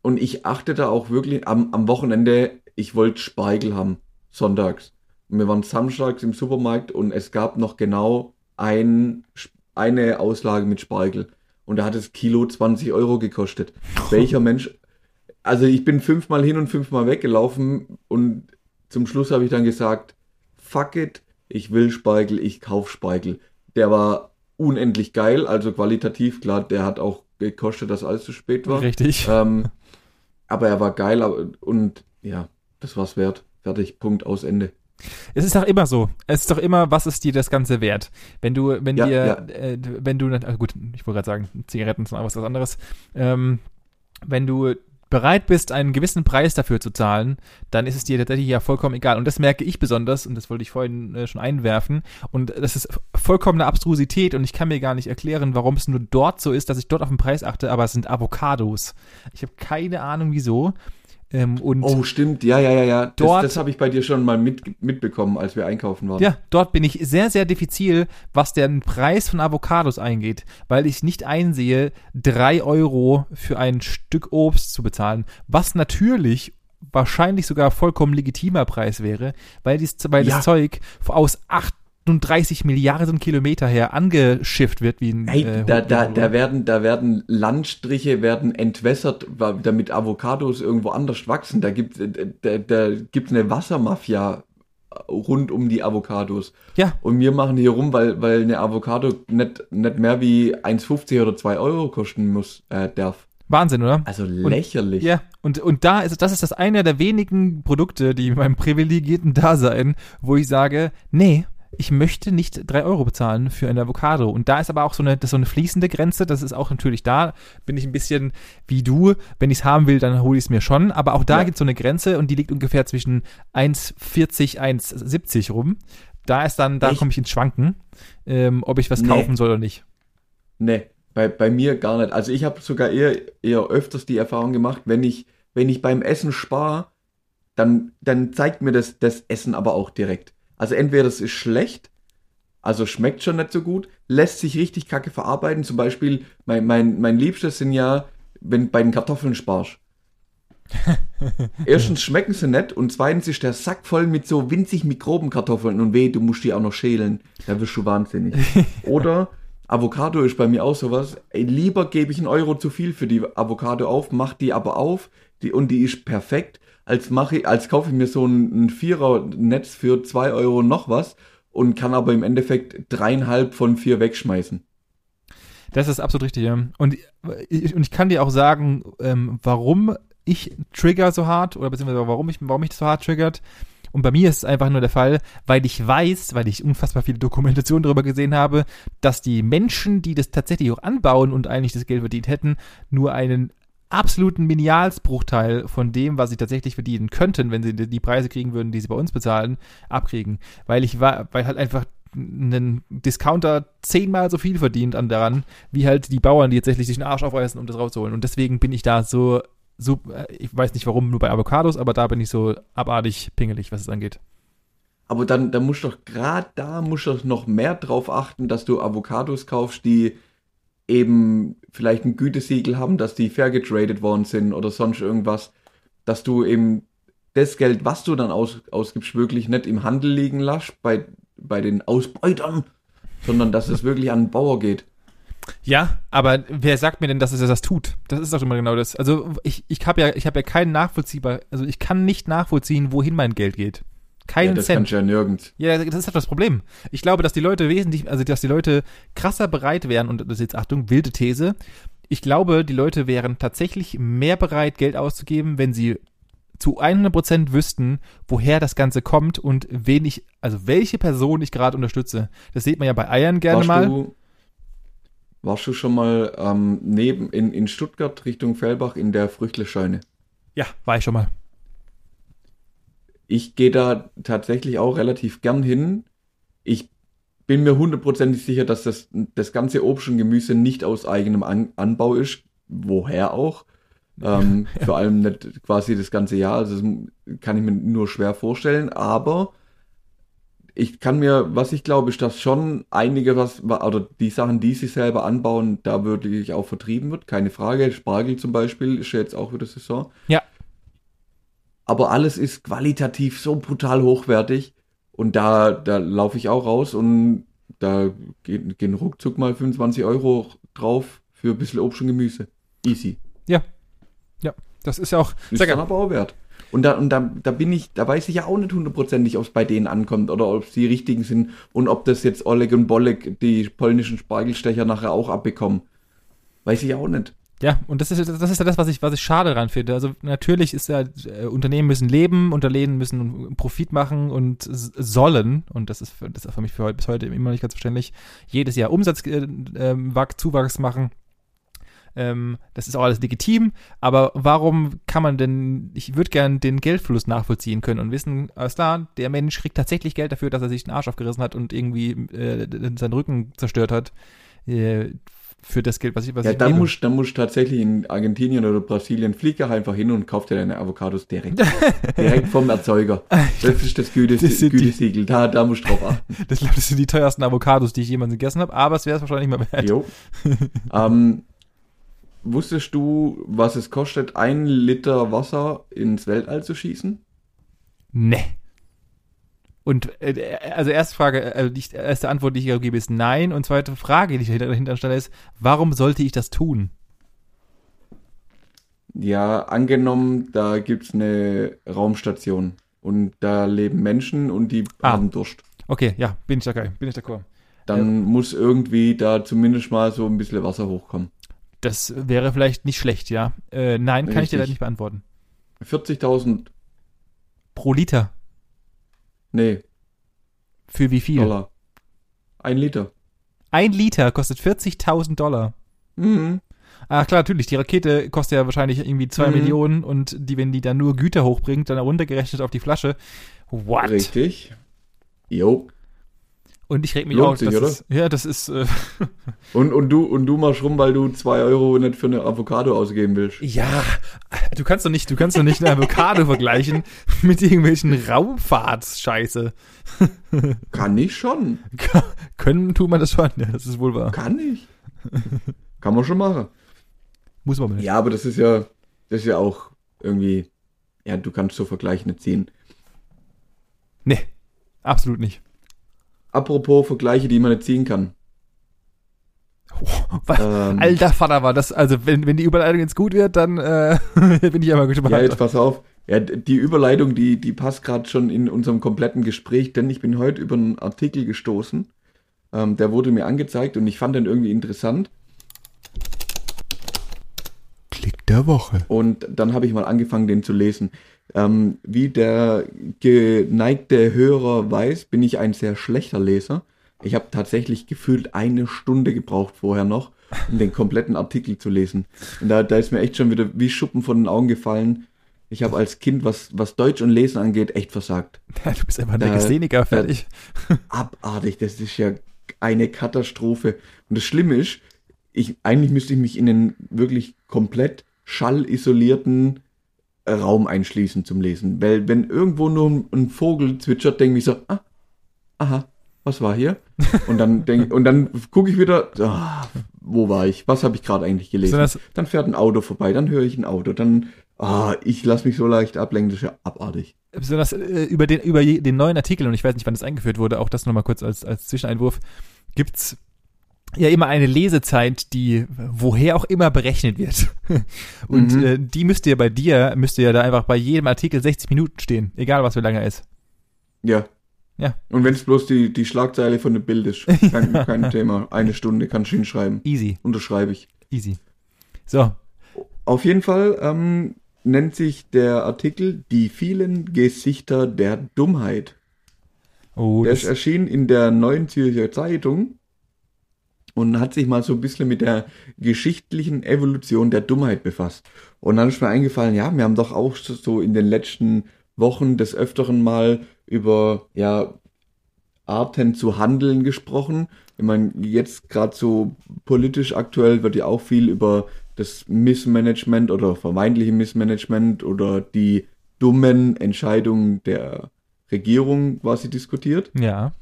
Und ich achte da auch wirklich am, am Wochenende, ich wollte Spargel haben, sonntags. Und wir waren samstags im Supermarkt und es gab noch genau ein, eine Auslage mit Spargel. Und da hat das Kilo 20 Euro gekostet. Welcher Mensch, also ich bin fünfmal hin und fünfmal weggelaufen und zum Schluss habe ich dann gesagt, fuck it, ich will Spargel, ich kauf Spargel. Der war unendlich geil, also qualitativ, klar, der hat auch gekostet, dass alles zu spät war. Richtig. Ähm, aber er war geil und ja, das war's wert. Fertig, Punkt, aus Ende. Es ist doch immer so. Es ist doch immer, was ist dir das Ganze wert? Wenn du, wenn Ja, dir, ja. Äh, wenn du, also gut, ich wollte gerade sagen, Zigaretten sind auch was anderes. Ähm, wenn du bereit bist, einen gewissen Preis dafür zu zahlen, dann ist es dir tatsächlich ja vollkommen egal. Und das merke ich besonders, und das wollte ich vorhin äh, schon einwerfen. Und das ist vollkommene Abstrusität und ich kann mir gar nicht erklären, warum es nur dort so ist, dass ich dort auf den Preis achte, aber es sind Avocados. Ich habe keine Ahnung wieso. Ähm, und Oh, stimmt, ja, ja, ja, ja. Das, Dort- das habe ich bei dir schon mal mit, mitbekommen, als wir einkaufen waren. Ja, dort bin ich sehr, sehr diffizil, was den Preis von Avocados eingeht, weil ich nicht einsehe, drei Euro für ein Stück Obst zu bezahlen, was natürlich wahrscheinlich sogar vollkommen legitimer Preis wäre, weil, dies, weil Ja. das Zeug aus 38 Milliarden Kilometer her angeschifft wird wie ein Hey, äh, da, da, da werden, da werden Landstriche werden entwässert, damit Avocados irgendwo anders wachsen. Da gibt, da, da gibt's eine Wassermafia rund um die Avocados. Ja, Und wir machen hier rum, weil, weil eine Avocado nicht, nicht mehr wie 1,50 oder 2 Euro kosten muss, äh, darf. Wahnsinn, oder? Also lächerlich. Ja, und, und da ist, das ist das eine der wenigen Produkte, die in meinem privilegierten Dasein, wo ich sage, nee, ich möchte nicht drei Euro bezahlen für ein Avocado. Und da ist aber auch so eine, das so eine fließende Grenze, das ist auch natürlich da, bin ich ein bisschen wie du, wenn ich es haben will, dann hole ich es mir schon, aber auch da Ja. gibt es so eine Grenze und die liegt ungefähr zwischen 1,40, 1,70 rum. Da ist dann, da komme ich ins Schwanken, ähm, ob ich was Nee. kaufen soll oder nicht. Nee, bei, bei mir gar nicht. Also ich habe sogar eher, eher öfters die Erfahrung gemacht, wenn ich, wenn ich beim Essen spare, dann, dann zeigt mir das, das Essen aber auch direkt. Also entweder das ist schlecht, also schmeckt schon nicht so gut, lässt sich richtig kacke verarbeiten. Zum Beispiel, mein, mein, mein Liebstes sind ja, wenn bei den Kartoffeln sparst. Erstens schmecken sie nicht und zweitens ist der Sack voll mit so winzig Mikrobenkartoffeln und weh, du musst die auch noch schälen. Da wirst du wahnsinnig. Oder Avocado ist bei mir auch sowas. Ey, lieber gebe ich einen Euro zu viel für die Avocado auf, mach die aber auf die, und die ist perfekt, als mache ich, als kaufe ich mir so ein, ein Vierer-Netz für zwei Euro noch was und kann aber im Endeffekt dreieinhalb von vier wegschmeißen. Das ist absolut richtig, ja. Und ich, und ich kann dir auch sagen, ähm, warum ich trigger so hart oder beziehungsweise warum ich, warum das so hart triggert. Und bei mir ist es einfach nur der Fall, weil ich weiß, weil ich unfassbar viele Dokumentationen darüber gesehen habe, dass die Menschen, die das tatsächlich auch anbauen und eigentlich das Geld verdient hätten, nur einen absoluten Minialsbruchteil von dem, was sie tatsächlich verdienen könnten, wenn sie die Preise kriegen würden, die sie bei uns bezahlen, abkriegen. Weil ich war, weil halt einfach ein Discounter zehnmal so viel verdient an daran, wie halt die Bauern, die tatsächlich sich den Arsch aufreißen, um das rauszuholen. Und deswegen bin ich da so, so, äh, ich weiß nicht warum, nur bei Avocados, aber da bin ich so abartig pingelig, was es angeht. Aber dann, dann musst du doch, gerade da musst du doch noch mehr drauf achten, dass du Avocados kaufst, die eben vielleicht ein Gütesiegel haben, dass die fair getradet worden sind oder sonst irgendwas, dass du eben das Geld, was du dann aus, ausgibst, wirklich nicht im Handel liegen lässt bei, bei den Ausbeutern, sondern dass es wirklich an den Bauer geht. Ja, aber wer sagt mir denn, dass es das tut? Das ist doch immer genau das. Also ich, ich habe ja, ich habe ja keinen nachvollziehbar, also ich kann nicht nachvollziehen, wohin mein Geld geht. Ja, Keinen das Cent. du ja nirgends. Ja, das ist halt das Problem. Ich glaube, dass die Leute wesentlich, also dass die Leute krasser bereit wären, und das ist jetzt Achtung, wilde These, ich glaube, die Leute wären tatsächlich mehr bereit, Geld auszugeben, wenn sie zu 100% wüssten, woher das Ganze kommt und wen ich, also welche Person ich gerade unterstütze. Das sieht man ja bei Eiern gerne warst mal. Du, warst du schon mal ähm, neben in, in Stuttgart Richtung Fellbach in der Früchtlescheune? Ja, war ich schon mal. Ich gehe da tatsächlich auch relativ gern hin. Ich bin mir hundertprozentig sicher, dass das, das ganze Obst und Gemüse nicht aus eigenem An Anbau ist. Woher auch? Ähm, Vor allem nicht quasi das ganze Jahr. Also das kann ich mir nur schwer vorstellen. Aber ich kann mir, was ich glaube, ist, dass schon einige was, oder die Sachen, die sie selber anbauen, da wirklich auch vertrieben wird. Keine Frage. Spargel zum Beispiel ist ja jetzt auch wieder Saison. Ja. Aber alles ist qualitativ so brutal hochwertig. Und da, da laufe ich auch raus und da gehen, gehen ruckzuck mal 25 Euro drauf für ein bisschen Obst und Gemüse. Easy. Ja. Ja. Das ist ja auch. Ist Sehr dann aber auch wert. Und da, und da, da bin ich, da weiß ich ja auch nicht hundertprozentig, ob es bei denen ankommt oder ob es die richtigen sind und ob das jetzt Oleg und Bolek, die polnischen Spargelstecher, nachher auch abbekommen. Weiß ich auch nicht. Ja, und das ist, das ist ja das, was ich, was ich schade daran finde. Also natürlich ist ja, äh, Unternehmen müssen leben, Unternehmen müssen Profit machen und sollen, und das ist, für, das ist für mich für heute, bis heute immer nicht ganz verständlich, jedes Jahr Umsatzzuwachs äh, ähm, machen. Ähm, das ist auch alles legitim, aber warum kann man denn, ich würde gern den Geldfluss nachvollziehen können und wissen, alles klar, der Mensch kriegt tatsächlich Geld dafür, dass er sich den Arsch aufgerissen hat und irgendwie äh, seinen Rücken zerstört hat. Für das Geld, was ich, was ja, ich dann nehme. musst, dann musst du tatsächlich in Argentinien oder Brasilien flieg einfach hin und kauf dir deine Avocados direkt. direkt vom Erzeuger. Das ist das, Gütes, Das sind die- Gütesiegel. Da, da musst du drauf achten. Das, das sind die teuersten Avocados, die ich jemals gegessen habe, aber es wäre es wahrscheinlich mal wert. Jo. ähm, wusstest du, was es kostet, ein Liter Wasser ins Weltall zu schießen? Nee. Und äh, also erste Frage, äh, die erste Antwort, die ich gebe, ist nein. Und zweite Frage, die ich dahinter stelle, ist, warum sollte ich das tun? Ja, angenommen, da gibt's eine Raumstation und da leben Menschen und die Ah. haben Durst. Okay, ja, bin ich d'accord, bin ich d'accord. Dann muss irgendwie da zumindest mal so ein bisschen Wasser hochkommen. Das wäre vielleicht nicht schlecht, ja. Äh, nein, kann ich dir Richtig. leider nicht beantworten. 40.000, Pro Liter. Nee, Für wie viel? Dollar. Ein Liter. Ein Liter kostet 40.000 Dollar. Mhm. Ach klar, natürlich. Die Rakete kostet ja wahrscheinlich irgendwie zwei Mhm. Millionen und die, wenn die dann nur Güter hochbringt, dann runtergerechnet auf die Flasche. What? Richtig. Jo. Und ich reg mich Lohnt auf. sich, das oder? Ist, ja, das ist. Äh, Und, und du, und du machst rum, weil du zwei Euro nicht für eine Avocado ausgeben willst. ja, du kannst doch nicht, du kannst doch nicht eine Avocado vergleichen mit irgendwelchen Raumfahrtsscheiße. Kann ich schon. Können tut man das schon, ja, das ist wohl wahr. Kann ich. Kann man schon machen. Muss man nicht. Ja, aber das ist ja, das ist ja auch irgendwie, ja, du kannst so Vergleiche nicht ziehen. Nee, absolut nicht. Apropos Vergleiche, die man nicht ziehen kann. Oh, was, Ähm, alter Vater war das, also wenn, wenn die Überleitung jetzt gut wird, dann äh, bin ich einmal gespannt. Ja, jetzt pass auf. Ja, die Überleitung, die, die passt gerade schon in unserem kompletten Gespräch, denn ich bin heute über einen Artikel gestoßen. Ähm, der wurde mir angezeigt und ich fand den irgendwie interessant. Der Woche. Und dann habe ich mal angefangen, den zu lesen. Ähm, wie der geneigte Hörer weiß, bin ich ein sehr schlechter Leser. Ich habe tatsächlich gefühlt eine Stunde gebraucht vorher noch, um den kompletten Artikel zu lesen. Und da, da ist mir echt schon wieder wie Schuppen von den Augen gefallen. Ich habe als Kind, was, was Deutsch und Lesen angeht, echt versagt. Ja, du bist einfach ein Legastheniker, fertig. Abartig, das ist ja eine Katastrophe. Und das Schlimme ist, ich, eigentlich müsste ich mich in einen wirklich komplett schallisolierten äh, Raum einschließen zum Lesen. Weil wenn irgendwo nur ein- Vogel zwitschert, denke ich so, ah, aha, was war hier? Und dann denk, und dann gucke ich wieder, ah, wo war ich? Was habe ich gerade eigentlich gelesen? Das- dann fährt ein Auto vorbei, dann höre ich ein Auto, dann, ah, ich lasse mich so leicht ablenken, das ist ja abartig. Besonders äh, über, den, über den neuen Artikel, und ich weiß nicht, wann das eingeführt wurde, auch das nochmal kurz als, als Zwischeneinwurf, gibt's ja immer eine Lesezeit, die woher auch immer berechnet wird. Und Mhm. äh, die müsste ja bei dir, müsste ja da einfach bei jedem Artikel 60 Minuten stehen, egal was für lange er ist. Ja. Ja. Und wenn es bloß die, die Schlagzeile von dem Bild ist, kein, kein Thema. Eine Stunde kannst du hinschreiben. Easy, Unterschreibe ich. easy. So, Auf jeden Fall ähm, nennt sich der Artikel Die vielen Gesichter der Dummheit. oh, Der ist erschienen in der Neuen Zürcher Zeitung und hat sich mal so ein bisschen mit der geschichtlichen Evolution der Dummheit befasst. Und dann ist mir eingefallen, ja, wir haben doch auch so- in den letzten Wochen des Öfteren mal über, ja, Arten zu handeln gesprochen. Ich meine, jetzt gerade so politisch aktuell wird ja auch viel über das Missmanagement oder vermeintliche Missmanagement oder die dummen Entscheidungen der Regierung quasi diskutiert. ja.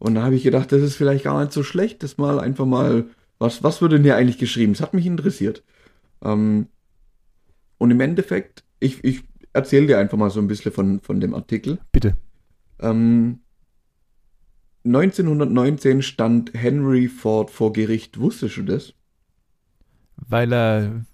Und da habe ich gedacht, das ist vielleicht gar nicht so schlecht, das mal einfach mal, was, was wurde denn hier eigentlich geschrieben? Es hat mich interessiert. Ähm, und im Endeffekt, ich, ich erzähle dir einfach mal so ein bisschen von, von dem Artikel. Bitte. Ähm, 1919 stand Henry Ford vor Gericht. Wusstest du das? Weil er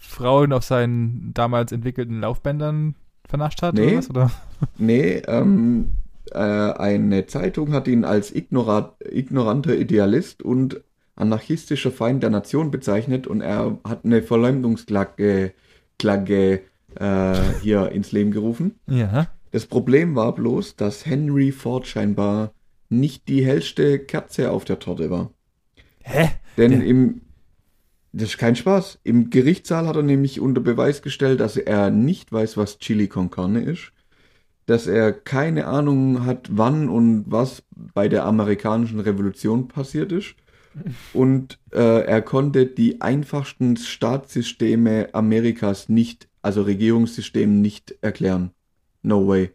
Frauen auf seinen damals entwickelten Laufbändern vernascht hat Nee. oder was? Oder? Nee, ähm, äh, eine Zeitung hat ihn als ignorat, ignoranter Idealist und anarchistischer Feind der Nation bezeichnet und er hat eine Verleumdungsklage Klage, äh, hier ins Leben gerufen. Ja. Das Problem war bloß, dass Henry Ford scheinbar nicht die hellste Kerze auf der Torte war. Hä? Denn Der- im, das ist kein Spaß. Im Gerichtssaal hat er nämlich unter Beweis gestellt, dass er nicht weiß, was Chili con Carne ist, dass er keine Ahnung hat, wann und was bei der amerikanischen Revolution passiert ist. Und äh, er konnte die einfachsten Staatssysteme Amerikas nicht, also Regierungssystem nicht erklären. No way.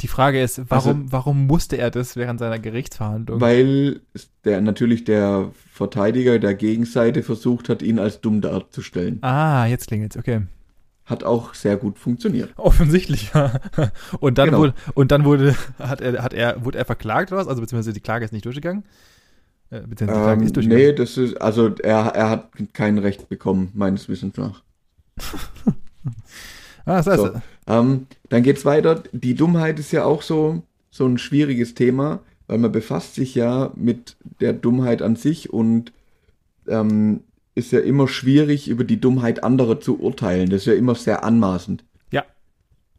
Die Frage ist, warum, warum musste er das während seiner Gerichtsverhandlung? Weil der natürlich der Verteidiger der Gegenseite versucht hat, ihn als dumm darzustellen. ah, jetzt klingelt's, okay. Hat auch sehr gut funktioniert. Offensichtlich, ja. Und dann Genau. wurde, und dann wurde, hat er, hat er, wurde er verklagt oder was? Also beziehungsweise die Klage ist nicht durchgegangen? Äh, beziehungsweise die Klage Ähm, ist durchgegangen. nee, das ist, also er, er hat kein Recht bekommen, meines Wissens nach. Ah, das heißt, So. Ähm, dann geht's weiter. Die Dummheit ist ja auch so, so ein schwieriges Thema, weil man befasst sich ja mit der Dummheit an sich und ähm, ist ja immer schwierig, über die Dummheit anderer zu urteilen. Das ist ja immer sehr anmaßend. Ja.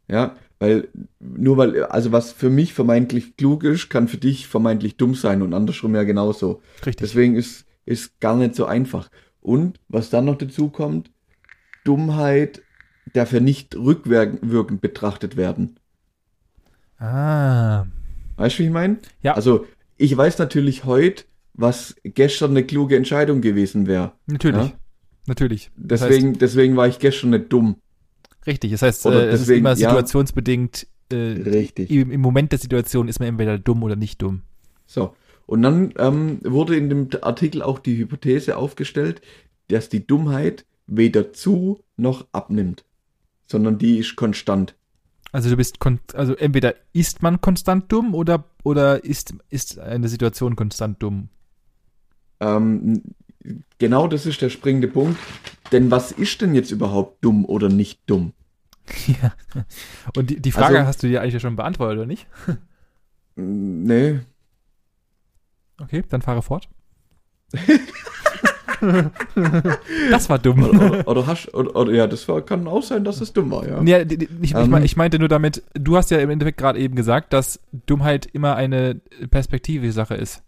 Ja, weil, nur weil, also was für mich vermeintlich klug ist, kann für dich vermeintlich dumm sein und andersrum ja genauso. richtig. Deswegen ist, ist gar nicht so einfach. Und was dann noch dazu kommt, Dummheit darf ja nicht rückwirkend betrachtet werden. Ah. Weißt du, wie ich meine? Ja. Also, ich weiß natürlich heute, was gestern eine kluge Entscheidung gewesen wäre. Natürlich. Ja? Natürlich. Deswegen, deswegen war ich gestern nicht dumm. heißt, richtig. Das heißt, Oder äh, es ist deswegen, immer ja. situationsbedingt, äh, Richtig. im, im Moment der Situation ist man entweder dumm oder nicht dumm. So. Und dann ähm, wurde in dem Artikel auch die Hypothese aufgestellt, dass die Dummheit weder zu noch abnimmt, sondern die ist konstant. Also du bist, also entweder ist man konstant dumm oder, oder ist, ist eine Situation konstant dumm. Ähm, genau das ist der springende Punkt. Denn was ist denn jetzt überhaupt dumm oder nicht dumm? ja. Und die, die Frage Also- hast du dir eigentlich ja schon beantwortet, oder nicht? Nee. Okay, dann fahre fort. das war dumm. Oder, oder, oder hast oder, oder ja, das war, kann auch sein, dass es dumm war, ja. Ja, ich, ich, Ähm. mein, ich meinte nur damit, du hast ja im Endeffekt gerade eben gesagt, dass Dummheit immer eine Perspektive-Sache ist.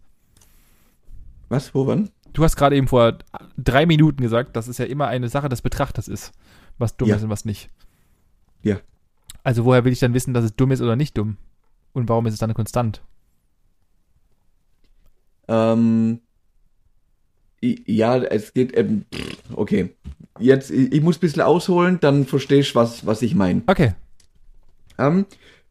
Was, wo, wann? Du hast gerade eben vor drei Minuten gesagt, dass es ja immer eine Sache des Betrachters ist, was dumm Ja. ist und was nicht. Ja. Also woher will ich dann wissen, dass es dumm ist oder nicht dumm? Und warum ist es dann konstant? Ähm, ja, es geht, ähm, okay. Jetzt, ich, ich muss ein bisschen ausholen, dann verstehst du, was, was ich meine. Okay. Ähm,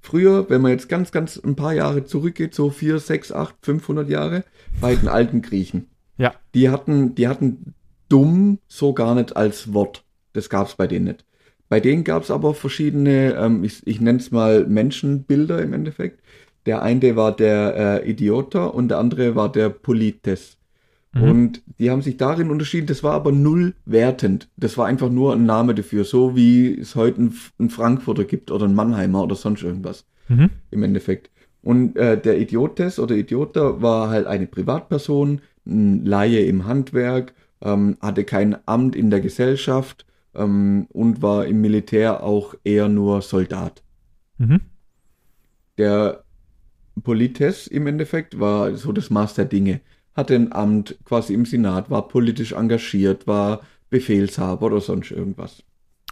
früher, wenn man jetzt ganz, ganz ein paar Jahre zurückgeht, so 4, 6, 8, 500 Jahre, bei den alten Griechen. Ja. Die hatten, die hatten dumm so gar nicht als Wort. Das gab's bei denen nicht. Bei denen gab's aber verschiedene, ähm, ich, ich nenne es mal Menschenbilder im Endeffekt. Der eine war der äh, Idioter und der andere war der Polites. Mhm. Und die haben sich darin unterschieden, das war aber null wertend. Das war einfach nur ein Name dafür, so wie es heute einen, einen Frankfurter gibt oder einen Mannheimer oder sonst irgendwas Mhm. im Endeffekt. Und äh, der Idiotes oder Idioter war halt eine Privatperson, ein Laie im Handwerk, ähm, hatte kein Amt in der Gesellschaft ähm, und war im Militär auch eher nur Soldat. Mhm. Der Polites im Endeffekt war so das Maß der Dinge. Hatte ein Amt quasi im Senat, war politisch engagiert, war Befehlshaber oder sonst irgendwas.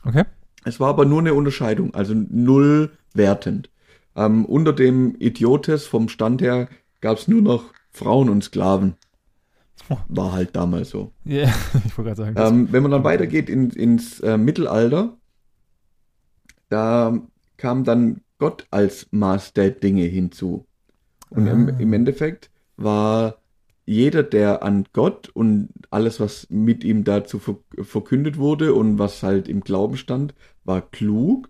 Okay. Es war aber nur eine Unterscheidung, also null wertend. Ähm, unter dem Idiotes vom Stand her gab es nur noch Frauen und Sklaven. Oh. War halt damals so. Ja, ich wollte gerade sagen. Ähm, wenn man dann weitergeht in, ins äh, Mittelalter, da kam dann Gott als Maß der Dinge hinzu. Und im, Ah. im Endeffekt war jeder, der an Gott und alles, was mit ihm dazu ver verkündet wurde und was halt im Glauben stand, war klug.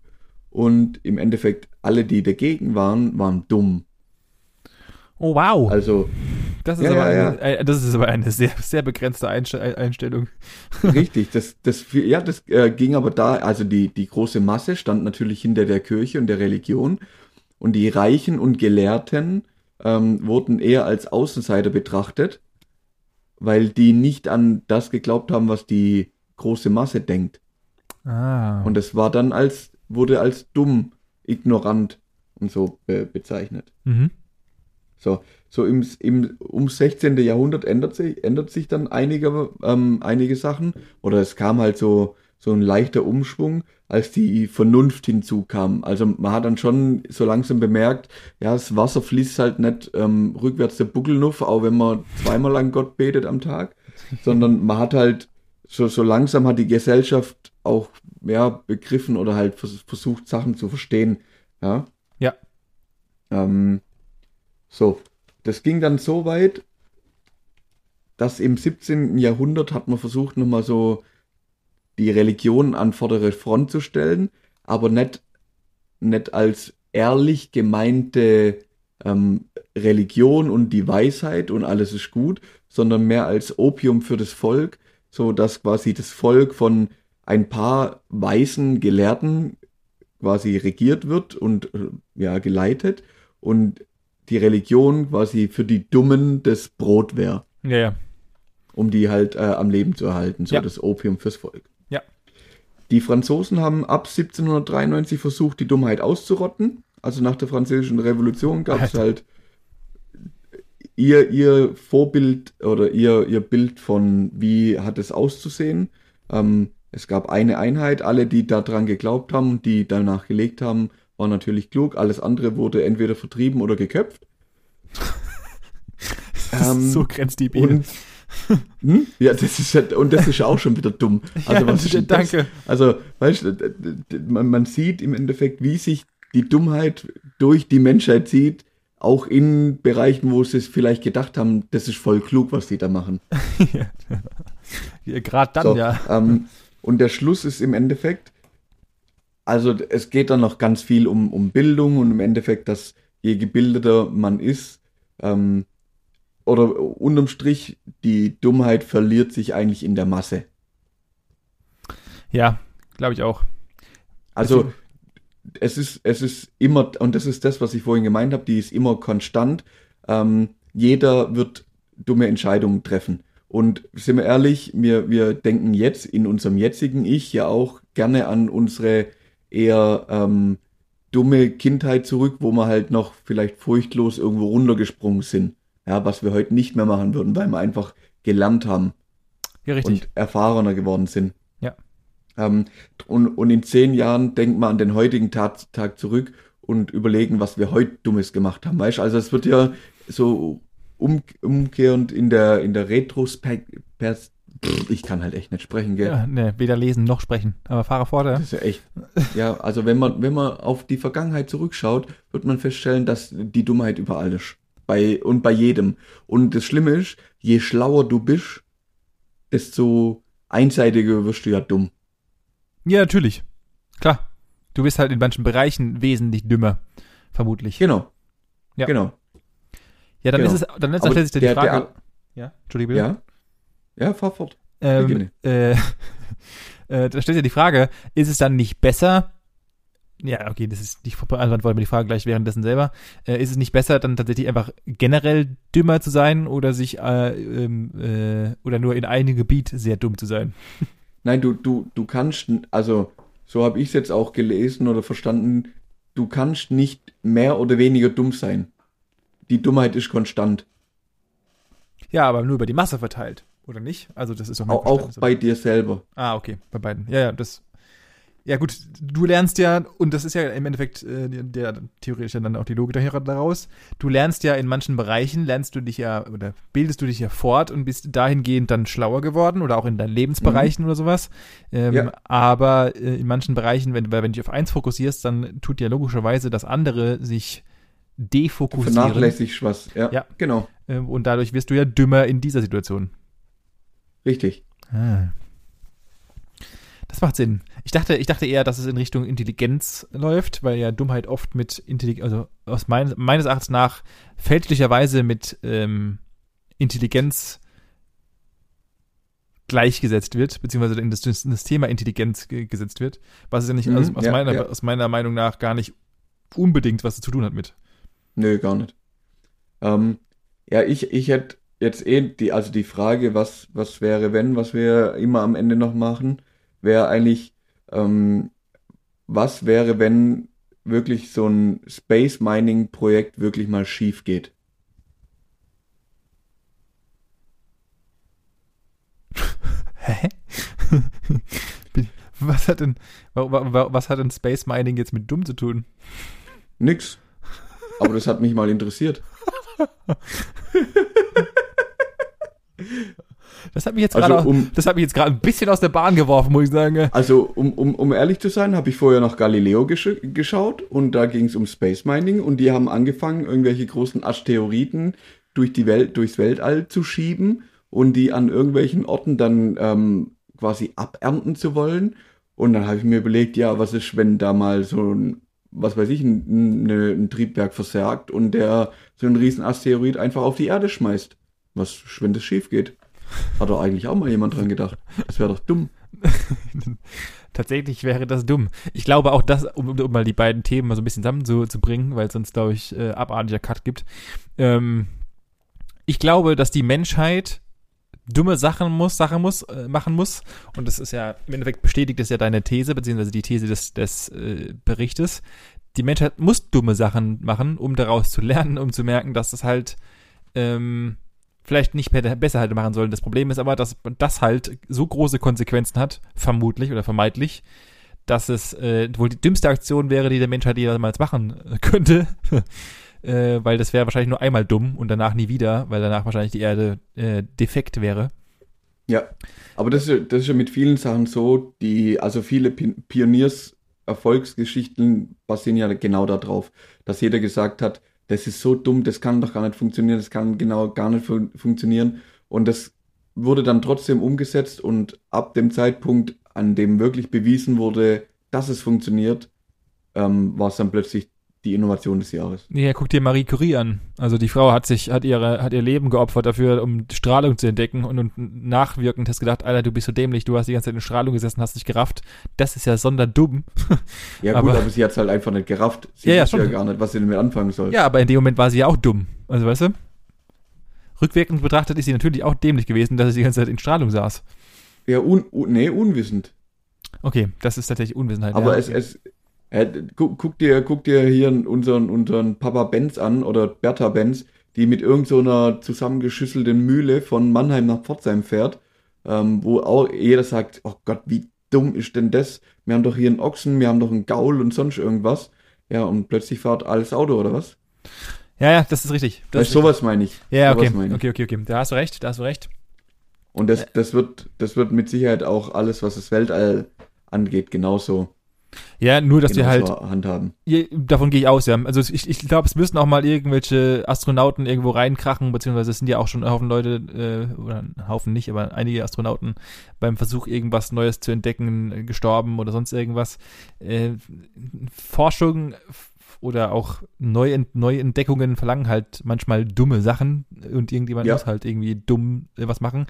Und im Endeffekt alle, die dagegen waren, waren dumm. Oh, wow. Also das, ist ja, aber ja, eine, äh, das ist aber eine sehr, sehr begrenzte Einst Einstellung. richtig, das, das, ja, das äh, ging aber da, also die, die große Masse stand natürlich hinter der Kirche und der Religion und die Reichen und Gelehrten ähm, wurden eher als Außenseiter betrachtet, weil die nicht an das geglaubt haben, was die große Masse denkt. Ah. Und es war dann als, wurde als dumm, ignorant und so be bezeichnet. Mhm. So, so im, im, um 16. Jahrhundert ändert sich, ändert sich dann einige, ähm, einige Sachen. Oder es kam halt so, so ein leichter Umschwung, als die Vernunft hinzukam. Also man hat dann schon so langsam bemerkt, ja, das Wasser fließt halt nicht ähm, rückwärts der Buckelnuff, auch wenn man zweimal an Gott betet am Tag, sondern man hat halt so, so langsam hat die Gesellschaft auch ja, begriffen oder halt vers versucht, Sachen zu verstehen. Ja. Ja. Ähm, so, das ging dann so weit, dass im 17. Jahrhundert hat man versucht, nochmal so die Religion an vordere Front zu stellen, aber nicht, nicht als ehrlich gemeinte ähm, Religion und die Weisheit und alles ist gut, sondern mehr als Opium für das Volk, so dass quasi das Volk von ein paar weisen Gelehrten quasi regiert wird und äh, ja geleitet und die Religion quasi für die Dummen das Brot wäre, Ja, ja. um die halt äh, am Leben zu erhalten, so Ja. das Opium fürs Volk. Die Franzosen haben ab 1793 versucht, die Dummheit auszurotten. Also nach der Französischen Revolution gab es halt ihr, ihr Vorbild oder ihr, ihr Bild von, wie hat es auszusehen. Ähm, es gab eine Einheit, alle, die daran geglaubt haben und die danach gelegt haben, waren natürlich klug. Alles andere wurde entweder vertrieben oder geköpft. Das Ähm, ist so grenzdebil. Und hm? ja, das ist ja, und das ist ja auch schon wieder dumm. Also was ist denn das? danke. Also, weißt du, man, man sieht im Endeffekt, wie sich die Dummheit durch die Menschheit zieht, auch in Bereichen, wo sie es vielleicht gedacht haben, das ist voll klug, was die da machen. ja. ja, Gerade dann, So, ja. ähm, und der Schluss ist im Endeffekt, also es geht dann noch ganz viel um, um Bildung und im Endeffekt, dass je gebildeter man ist, ähm, oder unterm Strich, die Dummheit verliert sich eigentlich in der Masse. Ja, glaube ich auch. Also es ist, es ist immer, und das ist das, was ich vorhin gemeint habe, die ist immer konstant. Ähm, jeder wird dumme Entscheidungen treffen. Und sind wir ehrlich, wir, wir denken jetzt in unserem jetzigen Ich ja auch gerne an unsere eher ähm, dumme Kindheit zurück, wo wir halt noch vielleicht furchtlos irgendwo runtergesprungen sind. Ja, was wir heute nicht mehr machen würden, weil wir einfach gelernt haben Ja, und erfahrener geworden sind. Ja. Ähm, und, und in zehn Jahren denkt man an den heutigen Tag, Tag zurück und überlegen, was wir heute Dummes gemacht haben. Weißt also es wird ja so um, umkehrend in der, in der Retrospekt, pers- Pff, ich kann halt echt nicht sprechen, gell? ja, ne, weder lesen noch sprechen. Aber fahre fort, ja. Das ist ja echt. Ja, also wenn man, wenn man auf die Vergangenheit zurückschaut, wird man feststellen, dass die Dummheit überall ist. Bei, und bei jedem. Und das Schlimme ist, je schlauer du bist, desto einseitiger wirst du ja dumm. Ja, natürlich. Klar. Du bist halt in manchen Bereichen wesentlich dümmer. Vermutlich. Genau. Ja. Genau. Ja, dann Genau. ist es, dann sich dir die der- der Frage. Al- ja, Entschuldigung. Ja. Ja, fahr fort. Ähm, äh, äh, da stellt sich die Frage, ist es dann nicht besser, ja, okay, das ist nicht, beantworten wir die Frage gleich währenddessen selber, äh, ist es nicht besser, dann tatsächlich einfach generell dümmer zu sein oder sich, äh, ähm, äh, oder nur in einem Gebiet sehr dumm zu sein? Nein, du, du, du kannst, also so habe ich es jetzt auch gelesen oder verstanden, du kannst nicht mehr oder weniger dumm sein. Die Dummheit ist konstant. Ja, aber nur über die Masse verteilt, oder nicht? Also das ist doch Auch, auch bei dir selber. Ah, okay, bei beiden. Ja, ja, das. Ja, gut, du lernst ja, und das ist ja im Endeffekt äh, der, theoretisch dann auch die Logik daraus. Du lernst ja in manchen Bereichen, lernst du dich ja oder bildest du dich ja fort und bist dahingehend dann schlauer geworden oder auch in deinen Lebensbereichen oder sowas. Ähm, Ja. Aber äh, in manchen Bereichen, wenn, weil wenn du dich auf eins fokussierst, dann tut ja logischerweise das andere sich defokussieren. Vernachlässigst was. Ja, Ja. genau. Ähm, und dadurch wirst du ja dümmer in dieser Situation. Richtig. Ah. Das macht Sinn. Ich dachte, ich dachte eher, dass es in Richtung Intelligenz läuft, weil ja Dummheit oft mit Intelligenz, also aus mein, meines Erachtens nach fälschlicherweise mit ähm, Intelligenz gleichgesetzt wird, beziehungsweise in das, das Thema Intelligenz ge gesetzt wird, was es ja nicht Mhm, also aus, ja, meiner, ja. aus meiner Meinung nach gar nicht unbedingt was zu tun hat mit. Nö, gar nicht. Ähm, ja, ich, ich hätte jetzt eh die, also die Frage, was, was wäre, wenn, was wir immer am Ende noch machen, wäre eigentlich, ähm, was wäre, wenn wirklich so ein Space Mining Projekt wirklich mal schief geht? Hä? was hat denn, wa- wa- wa- was hat denn Space Mining jetzt mit dumm zu tun? Nix. Aber das hat mich mal interessiert. Das hat mich jetzt Also, gerade, um- das hat mich jetzt gerade ein bisschen aus der Bahn geworfen, muss ich sagen. Also, um, um, um ehrlich zu sein, habe ich vorher noch Galileo gesch geschaut und da ging es um Space Mining und die haben angefangen, irgendwelche großen Asteroiden durch die Welt, durchs Weltall zu schieben und die an irgendwelchen Orten dann ähm, quasi abernten zu wollen. Und dann habe ich mir überlegt, ja, was ist, wenn da mal so ein, was weiß ich, ein, ein, ein Triebwerk versagt und der so einen riesen Asteroid einfach auf die Erde schmeißt. Was, wenn das schief geht? Hat doch eigentlich auch mal jemand dran gedacht. Das wäre doch dumm. Tatsächlich wäre das dumm. Ich glaube auch, das, um, um mal die beiden Themen mal so ein bisschen zusammenzubringen, weil es sonst, glaube ich, äh, abartiger Cut gibt. Ähm, ich glaube, dass die Menschheit dumme Sachen muss, Sachen muss, äh, machen muss. Und das ist ja, im Endeffekt bestätigt das ja deine These, beziehungsweise die These des, des äh, Berichtes. Die Menschheit muss dumme Sachen machen, um daraus zu lernen, um zu merken, dass es halt ähm, vielleicht nicht be- besser halt machen sollen. Das Problem ist aber, dass das halt so große Konsequenzen hat, vermutlich oder vermeintlich, dass es äh, wohl die dümmste Aktion wäre, die der Menschheit jemals machen äh, könnte. äh, weil das wäre wahrscheinlich nur einmal dumm und danach nie wieder, weil danach wahrscheinlich die Erde äh, defekt wäre. Ja, aber das ist, ja- das ist ja mit vielen Sachen so, die, also viele Pi- Pioniers-Erfolgsgeschichten basieren ja genau darauf, dass jeder gesagt hat, das ist so dumm, das kann doch gar nicht funktionieren, das kann genau gar nicht fun funktionieren. Und das wurde dann trotzdem umgesetzt und ab dem Zeitpunkt, an dem wirklich bewiesen wurde, dass es funktioniert, ähm, war es dann plötzlich die Innovation des Jahres. Ja, guck dir Marie Curie an. Also die Frau hat sich, hat ihre, hat ihr Leben geopfert dafür, um Strahlung zu entdecken und, und nachwirkend hast gedacht, Alter, du bist so dämlich, du hast die ganze Zeit in Strahlung gesessen, hast dich gerafft. Das ist ja sonderdumm. Ja gut, Aber- aber, sie hat es halt einfach nicht gerafft. Sie Ja, ja, ja gar nicht, was sie damit anfangen soll. Ja, aber in dem Moment war sie ja auch dumm. Also weißt du? Rückwirkend betrachtet ist sie natürlich auch dämlich gewesen, dass sie die ganze Zeit in Strahlung saß. Ja, un, un, nee, unwissend. Okay, das ist tatsächlich Unwissenheit. Aber ja. es, es äh, guck, guck dir, guck dir hier unseren, unseren Papa Benz an oder Bertha Benz, die mit irgend so zusammengeschüsselten Mühle von Mannheim nach Pforzheim fährt, ähm, wo auch jeder sagt, oh Gott, wie dumm ist denn das? Wir haben doch hier einen Ochsen, wir haben doch einen Gaul und sonst irgendwas. Ja, und plötzlich fährt alles Auto oder was? ja, ja, das ist richtig. Das ist sowas meine ich. Ja, okay. ich. okay, okay, okay. Da hast du recht, da hast du recht. Und das, das wird, das wird mit Sicherheit auch alles, was das Weltall angeht, genauso, Ja, nur, dass wir halt genauso handhaben. Ja, davon gehe ich aus, ja. Also ich, ich glaube, es müssen auch mal irgendwelche Astronauten irgendwo reinkrachen, beziehungsweise es sind ja auch schon ein Haufen Leute, äh, oder ein Haufen nicht, aber einige Astronauten beim Versuch, irgendwas Neues zu entdecken, gestorben oder sonst irgendwas. Äh, Forschung oder auch Neuent Neuentdeckungen verlangen halt manchmal dumme Sachen und irgendjemand Ja. muss halt irgendwie dumm äh, was machen.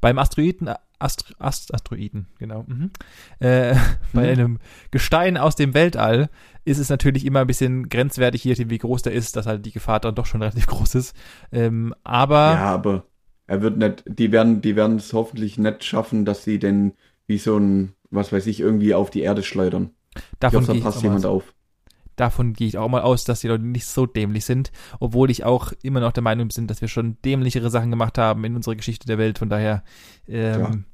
Beim Asteroiden, Astro, Ast, Asteroiden, genau, mhm. äh, bei Mhm. einem Gestein aus dem Weltall ist es natürlich immer ein bisschen grenzwertig, je nachdem, wie groß der ist, dass halt die Gefahr dann doch schon relativ groß ist. Ähm, aber Ja, aber er wird nicht, die werden, die werden es hoffentlich nicht schaffen, dass sie denn wie so ein, was weiß ich, irgendwie auf die Erde schleudern. Ich davon da ich, passt auch mal jemand aus- auf. Davon gehe ich auch mal aus, dass die Leute nicht so dämlich sind, obwohl ich auch immer noch der Meinung bin, dass wir schon dämlichere Sachen gemacht haben in unserer Geschichte der Welt. Von daher, ähm,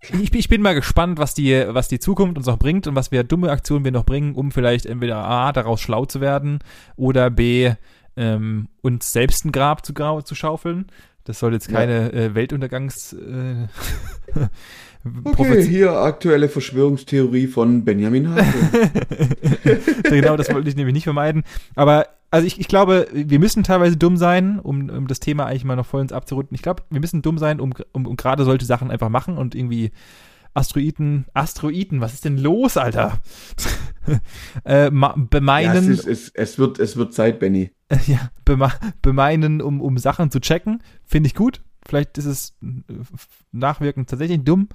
ich, ich bin mal gespannt, was die, was die Zukunft uns noch bringt und was wir dumme Aktionen wir noch bringen, um vielleicht entweder A, daraus schlau zu werden oder B, ähm, uns selbst ein Grab zu, zu schaufeln. Das soll jetzt Ja. keine äh, Weltuntergangs äh, Okay, hier aktuelle Verschwörungstheorie von Benjamin Hase. genau, das wollte ich nämlich nicht vermeiden. Aber also ich, ich glaube, wir müssen teilweise dumm sein, um, um das Thema eigentlich mal noch voll ins abzurunden. Ich glaube, wir müssen dumm sein, um, um, um gerade solche Sachen einfach machen und irgendwie Asteroiden, Asteroiden, was ist denn los, Alter? äh, bemeinen. Ja, es, ist, es, es, wird, es wird Zeit, Benny. ja, beme bemeinen, um, um Sachen zu checken. Finde ich gut. Vielleicht ist es äh, nachwirkend tatsächlich dumm.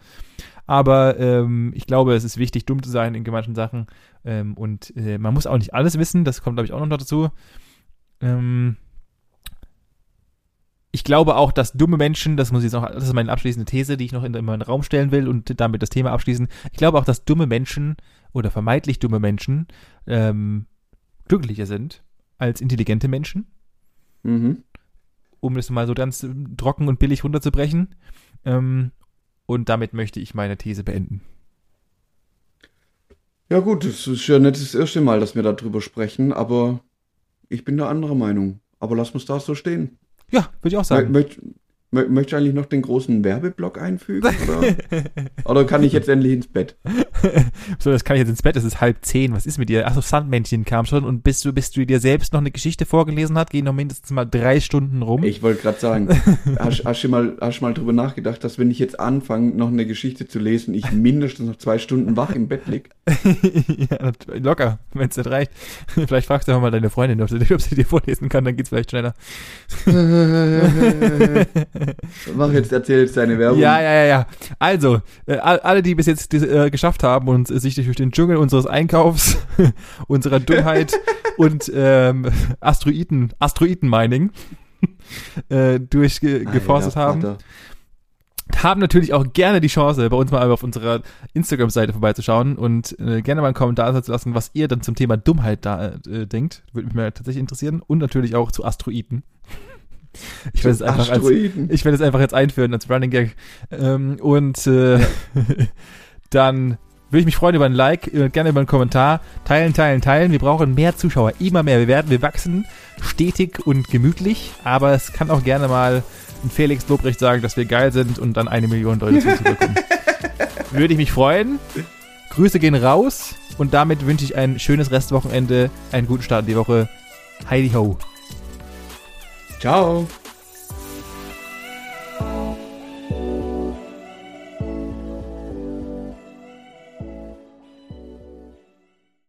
Aber ähm, ich glaube, es ist wichtig, dumm zu sein in manchen Sachen. Ähm, und äh, man muss auch nicht alles wissen. Das kommt, glaube ich, auch noch dazu. Ähm, ich glaube auch, dass dumme Menschen, das muss jetzt noch, das ist meine abschließende These, die ich noch in, in meinen Raum stellen will und damit das Thema abschließen. Ich glaube auch, dass dumme Menschen oder vermeintlich dumme Menschen ähm, glücklicher sind als intelligente Menschen. Mhm. Um das mal so ganz trocken und billig runterzubrechen. Ähm, und damit möchte ich meine These beenden. Ja gut, es ist ja nicht das erste Mal, dass wir darüber sprechen, aber ich bin der anderer Meinung. Aber lass uns da so stehen. Ja, würde ich auch sagen. Mö Möchtest du eigentlich noch den großen Werbeblock einfügen? Oder, oder kann ich jetzt endlich ins Bett? so, das kann ich jetzt ins Bett, es ist halb zehn. Was ist mit dir? Achso, Sandmännchen kam schon und bis du, bis du dir selbst noch eine Geschichte vorgelesen hast, gehen noch mindestens mal drei Stunden rum. Ich wollte gerade sagen, hast, hast, du mal, hast du mal drüber nachgedacht, dass wenn ich jetzt anfange, noch eine Geschichte zu lesen, ich mindestens noch zwei Stunden wach im Bett lieg? ja, locker, wenn es nicht reicht. Vielleicht fragst du mal deine Freundin, ob sie, ob sie dir vorlesen kann, dann geht's vielleicht schneller. Mach jetzt, erzähl jetzt deine Werbung. Ja, ja, ja, ja. Also, äh, alle, die bis jetzt äh, geschafft haben und sich durch den Dschungel unseres Einkaufs, unserer Dummheit und ähm, Asteroiden, Asteroiden-Mining äh, durchgeforstet ah, ja, haben, haben natürlich auch gerne die Chance, bei uns mal auf unserer Instagram-Seite vorbeizuschauen und äh, gerne mal einen Kommentar zu lassen, was ihr dann zum Thema Dummheit da äh, denkt. Würde mich mal tatsächlich interessieren. Und natürlich auch zu Asteroiden. Ich werde es einfach als, ich werde es einfach jetzt einführen als Running Gag. Ähm, und äh, dann würde ich mich freuen über ein Like, äh, gerne über einen Kommentar. Teilen, teilen, teilen. Wir brauchen mehr Zuschauer, immer mehr. Wir werden, wir wachsen stetig und gemütlich, aber es kann auch gerne mal ein Felix Lobrecht sagen, dass wir geil sind und dann eine Million Leute zuzubekommen. würde ich mich freuen. Grüße gehen raus und damit wünsche ich ein schönes Restwochenende, einen guten Start in die Woche. Heidi ho. Ciao.